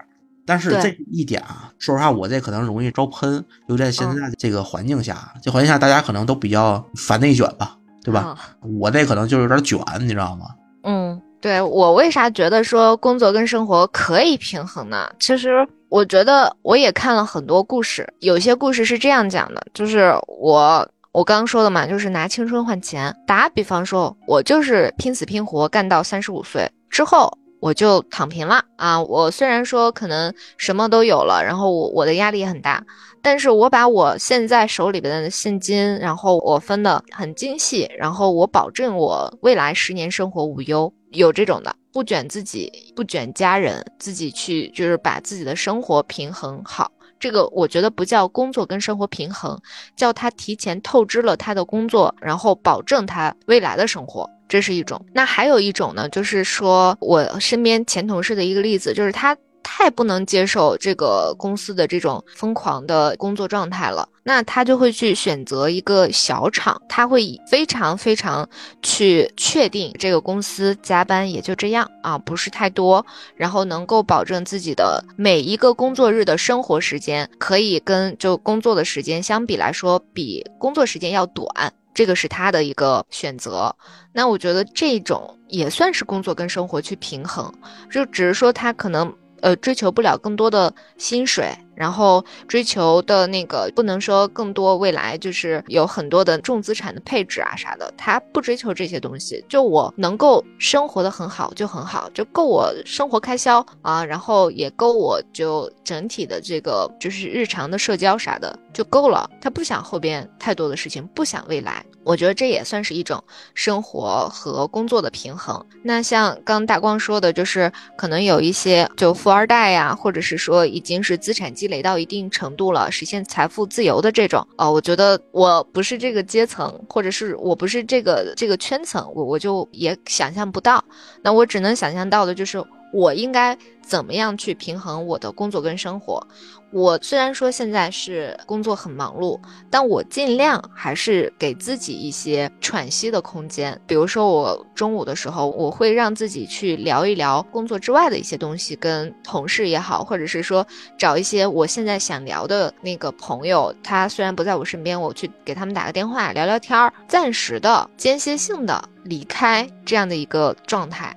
但是这一点啊，说实话，我这可能容易招喷，尤其在现在这个环境下，这环境下大家可能都比较反内卷吧，对吧？啊我这可能就有点卷，你知道吗？嗯，对我为啥觉得说工作跟生活可以平衡呢？其实我觉得我也看了很多故事，有些故事是这样讲的，就是我我刚刚说的嘛，就是拿青春换钱。打比方说，我就是拼死拼活干到三十五岁之后。我就躺平了啊！我虽然说可能什么都有了，然后我我的压力也很大，但是我把我现在手里边的现金，然后我分的很精细，然后我保证我未来十年生活无忧，有这种的，不卷自己，不卷家人，自己去就是把自己的生活平衡好。这个我觉得不叫工作跟生活平衡，叫他提前透支了他的工作，然后保证他未来的生活，这是一种。那还有一种呢，就是说我身边前同事的一个例子，就是他太不能接受这个公司的这种疯狂的工作状态了，那他就会去选择一个小厂，他会非常非常去确定这个公司加班也就这样啊，不是太多，然后能够保证自己的每一个工作日的生活时间可以跟就工作的时间相比来说，比工作时间要短。这个是他的一个选择，那我觉得这种也算是工作跟生活去平衡，就只是说他可能呃追求不了更多的薪水，然后追求的那个不能说更多未来就是有很多的重资产的配置啊啥的，他不追求这些东西，就我能够生活的很好就很好，就够我生活开销啊，然后也够我就整体的这个就是日常的社交啥的就够了。他不想后边太多的事情，不想未来，我觉得这也算是一种生活和工作的平衡。那像刚大光说的，就是可能有一些就富二代呀，或者是说已经是资产阶积累到一定程度了，实现财富自由的这种，呃，我觉得我不是这个阶层，或者是我不是这个这个圈层，我我就也想象不到。那我只能想象到的就是我应该怎么样去平衡我的工作跟生活。我虽然说现在是工作很忙碌，但我尽量还是给自己一些喘息的空间。比如说，我中午的时候，我会让自己去聊一聊工作之外的一些东西，跟同事也好，或者是说找一些我现在想聊的那个朋友，他虽然不在我身边，我去给他们打个电话聊聊天儿，暂时的、间歇性的离开这样的一个状态。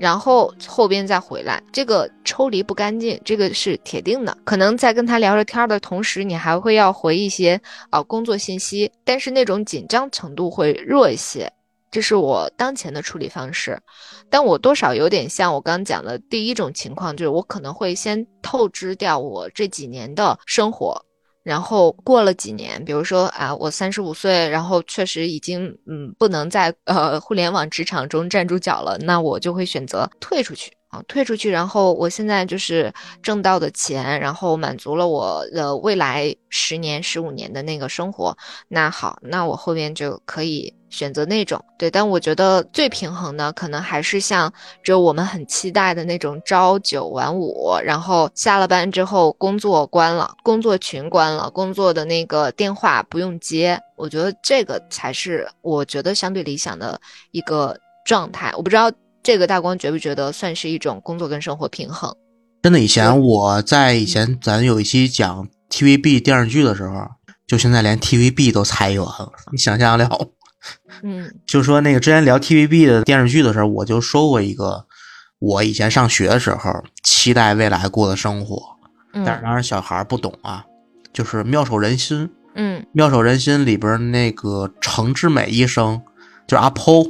然后后边再回来，这个抽离不干净，这个是铁定的。可能在跟他聊着天的同时，你还会要回一些啊工作信息，但是那种紧张程度会弱一些。这是我当前的处理方式，但我多少有点像我刚讲的第一种情况，就是我可能会先透支掉我这几年的生活。然后过了几年，比如说啊，我三十五岁，然后确实已经嗯不能在呃互联网职场中站住脚了，那我就会选择退出去。啊，退出去，然后我现在就是挣到的钱，然后满足了我的未来十年、十五年的那个生活。那好，那我后面就可以选择那种对。但我觉得最平衡的，可能还是像只有我们很期待的那种朝九晚五，然后下了班之后工作关了，工作群关了，工作的那个电话不用接。我觉得这个才是我觉得相对理想的一个状态。我不知道。这个大光觉不觉得算是一种工作跟生活平衡？真的，以前我在以前咱有一期讲 TVB 电视剧的时候，就现在连 TVB 都裁员了，你想象了？嗯，就说那个之前聊 TVB 的电视剧的时候，我就说过一个，我以前上学的时候期待未来过的生活，但是当时小孩不懂啊，就是妙手仁心。嗯，妙手仁心里边那个程志美医生，就是阿婆。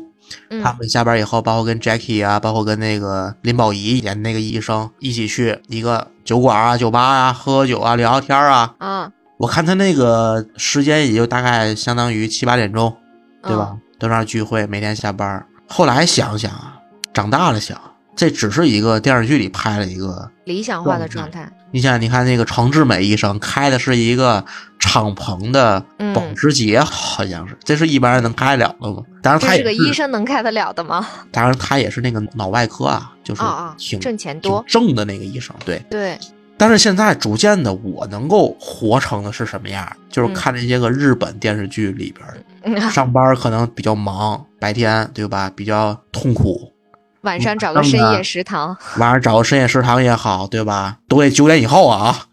他们下班以后，包括跟 Jackie 啊，包括跟那个林保怡演那个医生一起去一个酒馆啊、酒吧啊，喝喝酒啊、聊聊天啊。啊，我看他那个时间也就大概相当于七八点钟，对吧？都那聚会，每天下班。后来想想啊，长大了想。这只是一个电视剧里拍了一个理想化的状态。你想，你看那个程志美医生开的是一个敞篷的保时捷，好像是，这是一般人能开得了的吗？当然，他是个医生能开得了的吗？当然，他也是那个脑外科啊，就是挺挣钱多、挣的那个医生。对对。但是现在逐渐的，我能够活成的是什么样？就是看那些个日本电视剧里边，上班可能比较忙，白天对吧？比较痛苦。晚上找个深夜食堂，晚上找个深夜食堂也好，对吧？都得九点以后啊，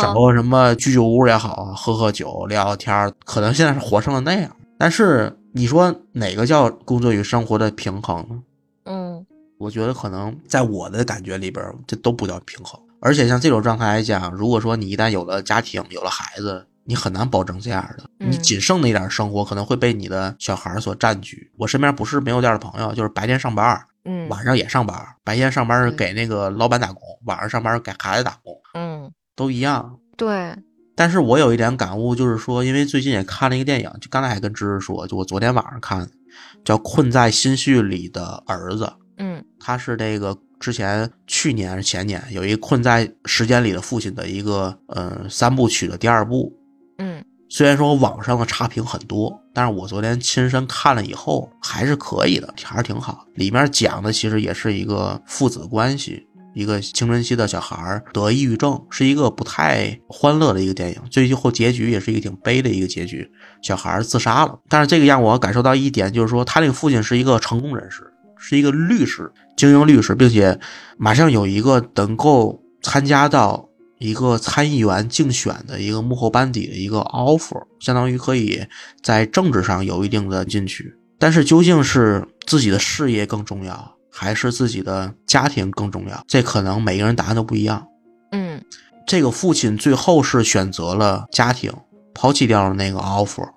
找个什么居酒屋也好，喝喝酒聊聊天可能现在是活成了那样。但是你说哪个叫工作与生活的平衡呢？嗯，我觉得可能在我的感觉里边，这都不叫平衡。而且像这种状态来讲，如果说你一旦有了家庭，有了孩子，你很难保证这样的。你仅剩的一点生活可能会被你的小孩所占据。我身边不是没有这样的朋友，就是白天上班。嗯，晚上也上班，白天上班是给那个老板打工，晚上上班是给孩子打工，嗯，都一样。对，但是我有一点感悟，就是说，因为最近也看了一个电影，就刚才还跟芝芝说，就我昨天晚上看，叫《困在心绪里的儿子》。嗯，他是这个之前去年还是前年有一个困在时间里的父亲的一个呃三部曲的第二部。虽然说网上的差评很多，但是我昨天亲身看了以后还是可以的，还是挺好。里面讲的其实也是一个父子关系，一个青春期的小孩得抑郁症，是一个不太欢乐的一个电影。最后结局也是一个挺悲的一个结局，小孩自杀了。但是这个让我感受到一点，就是说他那个父亲是一个成功人士，是一个律师，精英律师，并且马上有一个能够参加到。一个参议员竞选的一个幕后班底的一个 offer，相当于可以在政治上有一定的进取。但是究竟是自己的事业更重要，还是自己的家庭更重要？这可能每个人答案都不一样。嗯，这个父亲最后是选择了家庭，抛弃掉了那个 offer。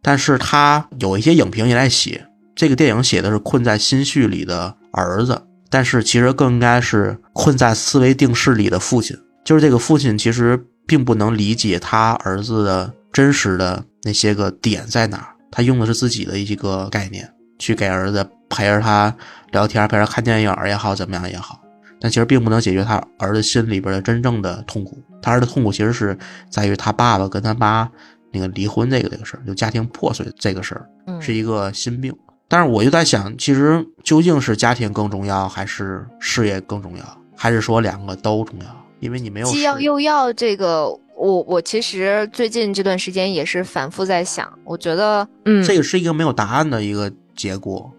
但是他有一些影评也在写，这个电影写的是困在心绪里的儿子，但是其实更应该是困在思维定式里的父亲。就是这个父亲其实并不能理解他儿子的真实的那些个点在哪儿，他用的是自己的一个概念去给儿子陪着他聊天，陪着看电影也好，怎么样也好。但其实并不能解决他儿子心里边的真正的痛苦。他儿子痛苦其实是在于他爸爸跟他妈那个离婚这个这个事儿，就家庭破碎这个事儿，是一个心病。但是我就在想，其实究竟是家庭更重要，还是事业更重要，还是说两个都重要？因为你没有既要又要这个，我我其实最近这段时间也是反复在想，我觉得，嗯，这个是一个没有答案的一个结果。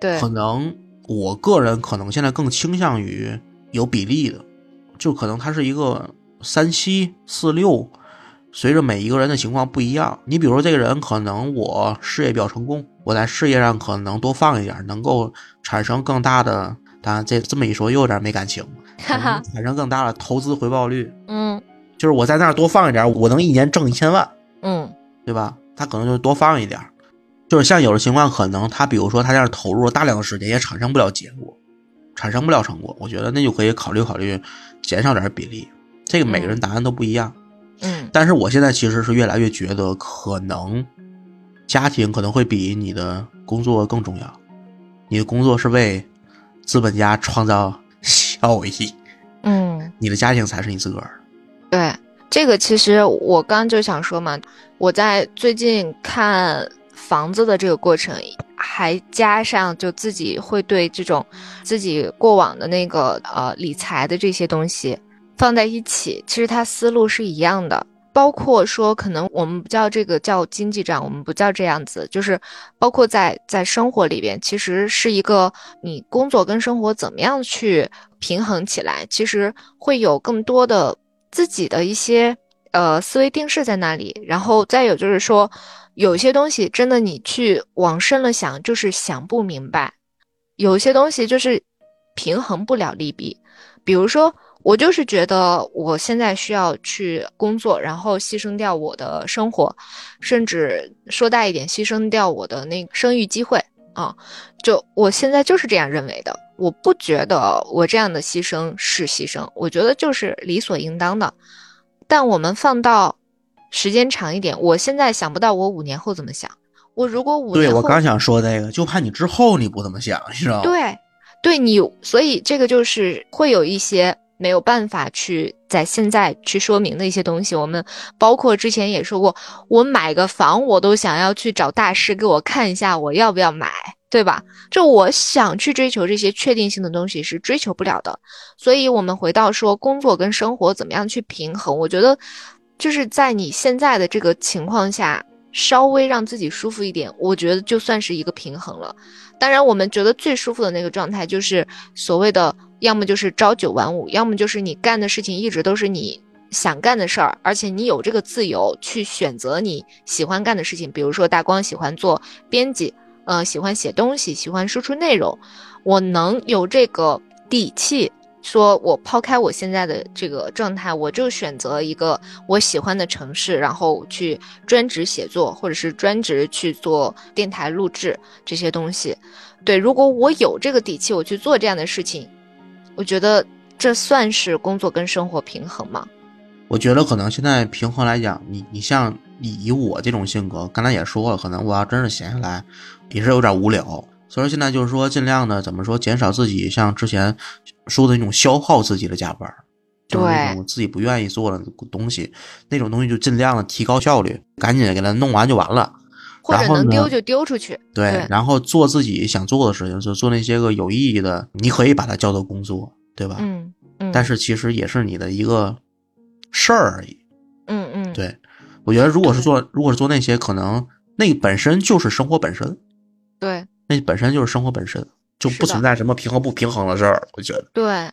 对，可能。我个人可能现在更倾向于有比例的，就可能它是一个三七四六，随着每一个人的情况不一样。你比如说这个人可能我事业比较成功，我在事业上可能多放一点，能够产生更大的，当然这这么一说又有点没感情，产生更大的投资回报率。嗯，就是我在那儿多放一点，我能一年挣一千万。嗯，对吧？他可能就多放一点。就是像有的情况，可能他比如说他在那投入了大量的时间，也产生不了结果，产生不了成果。我觉得那就可以考虑考虑减少点比例。这个每个人答案都不一样。嗯，但是我现在其实是越来越觉得，可能家庭可能会比你的工作更重要。你的工作是为资本家创造效益，嗯，你的家庭才是你自个儿。对，这个其实我刚就想说嘛，我在最近看。房子的这个过程，还加上就自己会对这种自己过往的那个呃理财的这些东西放在一起，其实它思路是一样的。包括说，可能我们不叫这个叫经济账，我们不叫这样子，就是包括在在生活里边，其实是一个你工作跟生活怎么样去平衡起来，其实会有更多的自己的一些呃思维定式在那里。然后再有就是说。有些东西真的，你去往深了想，就是想不明白；有些东西就是平衡不了利弊。比如说，我就是觉得我现在需要去工作，然后牺牲掉我的生活，甚至说大一点，牺牲掉我的那个生育机会啊！就我现在就是这样认为的。我不觉得我这样的牺牲是牺牲，我觉得就是理所应当的。但我们放到。时间长一点，我现在想不到我五年后怎么想。我如果五年对我刚想说这个，就怕你之后你不怎么想，你知道吗？对，对你，所以这个就是会有一些没有办法去在现在去说明的一些东西。我们包括之前也说过，我买个房，我都想要去找大师给我看一下我要不要买，对吧？就我想去追求这些确定性的东西是追求不了的。所以我们回到说工作跟生活怎么样去平衡，我觉得。就是在你现在的这个情况下，稍微让自己舒服一点，我觉得就算是一个平衡了。当然，我们觉得最舒服的那个状态，就是所谓的，要么就是朝九晚五，要么就是你干的事情一直都是你想干的事儿，而且你有这个自由去选择你喜欢干的事情。比如说大光喜欢做编辑，呃，喜欢写东西，喜欢输出内容，我能有这个底气。说我抛开我现在的这个状态，我就选择一个我喜欢的城市，然后去专职写作，或者是专职去做电台录制这些东西。对，如果我有这个底气，我去做这样的事情，我觉得这算是工作跟生活平衡吗？我觉得可能现在平衡来讲，你你像以以我这种性格，刚才也说了，可能我要真是闲下来，也是有点无聊。所以说现在就是说，尽量的怎么说，减少自己像之前说的那种消耗自己的加班，就是那种自己不愿意做的东西，那种东西就尽量的提高效率，赶紧给它弄完就完了。或者能丢就丢出去。对，然后做自己想做的事情，就做那些个有意义的，你可以把它叫做工作，对吧？嗯嗯。但是其实也是你的一个事儿而已。嗯嗯。对，我觉得如果是做，如果是做那些，可能那本身就是生活本身。对。那本身就是生活本身，就不存在什么平衡不平衡的事儿。我觉得，对，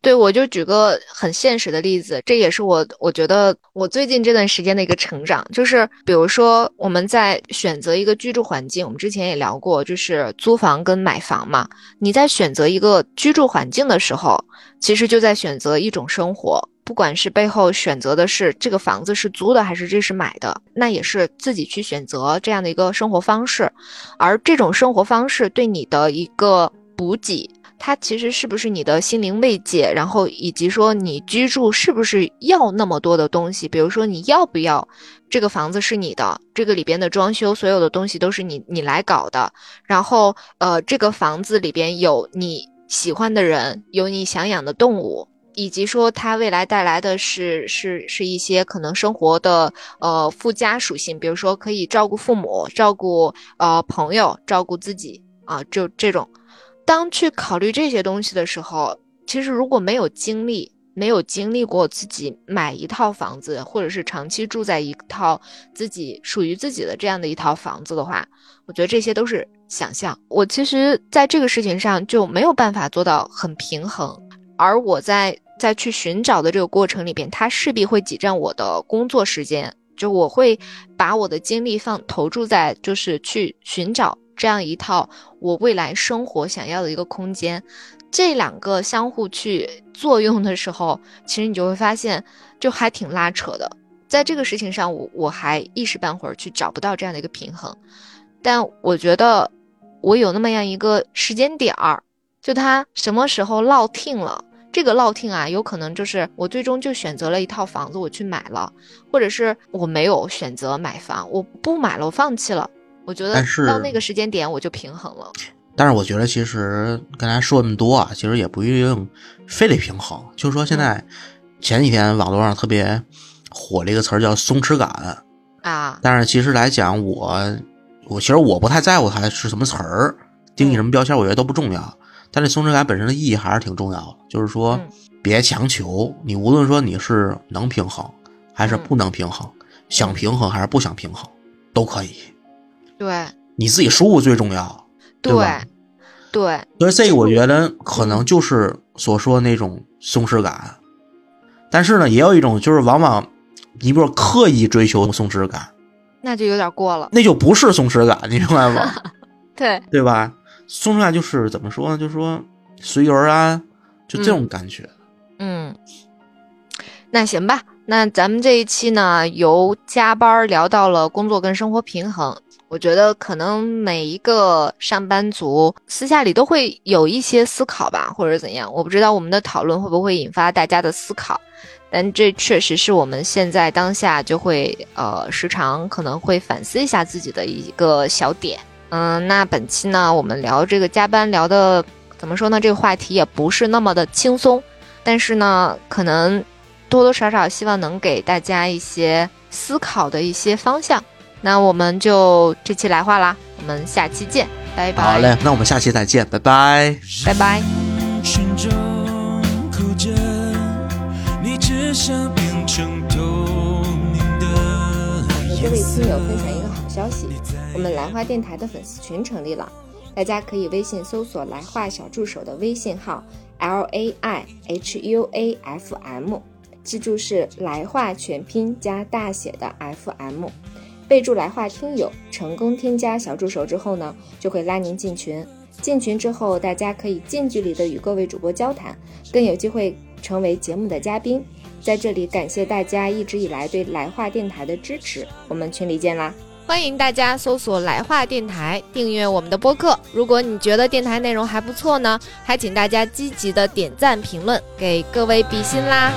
对我就举个很现实的例子，这也是我我觉得我最近这段时间的一个成长，就是比如说我们在选择一个居住环境，我们之前也聊过，就是租房跟买房嘛。你在选择一个居住环境的时候，其实就在选择一种生活。不管是背后选择的是这个房子是租的还是这是买的，那也是自己去选择这样的一个生活方式，而这种生活方式对你的一个补给。它其实是不是你的心灵慰藉？然后以及说你居住是不是要那么多的东西？比如说你要不要这个房子是你的，这个里边的装修所有的东西都是你你来搞的。然后呃，这个房子里边有你喜欢的人，有你想养的动物，以及说它未来带来的是是是一些可能生活的呃附加属性，比如说可以照顾父母、照顾呃朋友、照顾自己啊，就这种。当去考虑这些东西的时候，其实如果没有经历，没有经历过自己买一套房子，或者是长期住在一套自己属于自己的这样的一套房子的话，我觉得这些都是想象。我其实在这个事情上就没有办法做到很平衡，而我在在去寻找的这个过程里边，它势必会挤占我的工作时间，就我会把我的精力放投注在就是去寻找。这样一套我未来生活想要的一个空间，这两个相互去作用的时候，其实你就会发现，就还挺拉扯的。在这个事情上，我我还一时半会儿去找不到这样的一个平衡。但我觉得我有那么样一个时间点儿，就它什么时候落听了，这个落听啊，有可能就是我最终就选择了一套房子，我去买了，或者是我没有选择买房，我不买了，我放弃了。我觉得到那个时间点我就平衡了。但是我觉得其实刚才说那么多啊，其实也不一定非得平衡。就是说现在前几天网络上特别火的一个词儿叫松弛感啊。但是其实来讲，我我其实我不太在乎它是什么词儿，定义什么标签，我觉得都不重要。但这松弛感本身的意义还是挺重要的，就是说别强求你，无论说你是能平衡还是不能平衡，想平衡还是不想平衡都可以。对，你自己舒服最重要，对吧？对，所以这个我觉得可能就是所说的那种松弛感，但是呢，也有一种就是往往你比如刻意追求松弛感，那就有点过了，那就不是松弛感，你明白吗？对，对吧？松弛感就是怎么说呢？就是说随遇而安，就这种感觉。嗯，那行吧，那咱们这一期呢，由加班聊到了工作跟生活平衡。我觉得可能每一个上班族私下里都会有一些思考吧，或者怎样，我不知道我们的讨论会不会引发大家的思考，但这确实是我们现在当下就会呃时常可能会反思一下自己的一个小点。嗯，那本期呢，我们聊这个加班聊的怎么说呢？这个话题也不是那么的轻松，但是呢，可能多多少少希望能给大家一些思考的一些方向。那我们就这期来话啦，我们下期见，拜拜。好嘞，那我们下期再见，拜拜，拜拜。各位听友分享一个好消息，我们来话电台的粉丝群成立了，大家可以微信搜索“来话小助手”的微信号 l a i h u a f m，记住是来话全拼加大写的 f m。备注来话听友，成功添加小助手之后呢，就会拉您进群。进群之后，大家可以近距离的与各位主播交谈，更有机会成为节目的嘉宾。在这里感谢大家一直以来对来话电台的支持，我们群里见啦！欢迎大家搜索来话电台，订阅我们的播客。如果你觉得电台内容还不错呢，还请大家积极的点赞评论，给各位比心啦！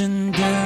Russian girl.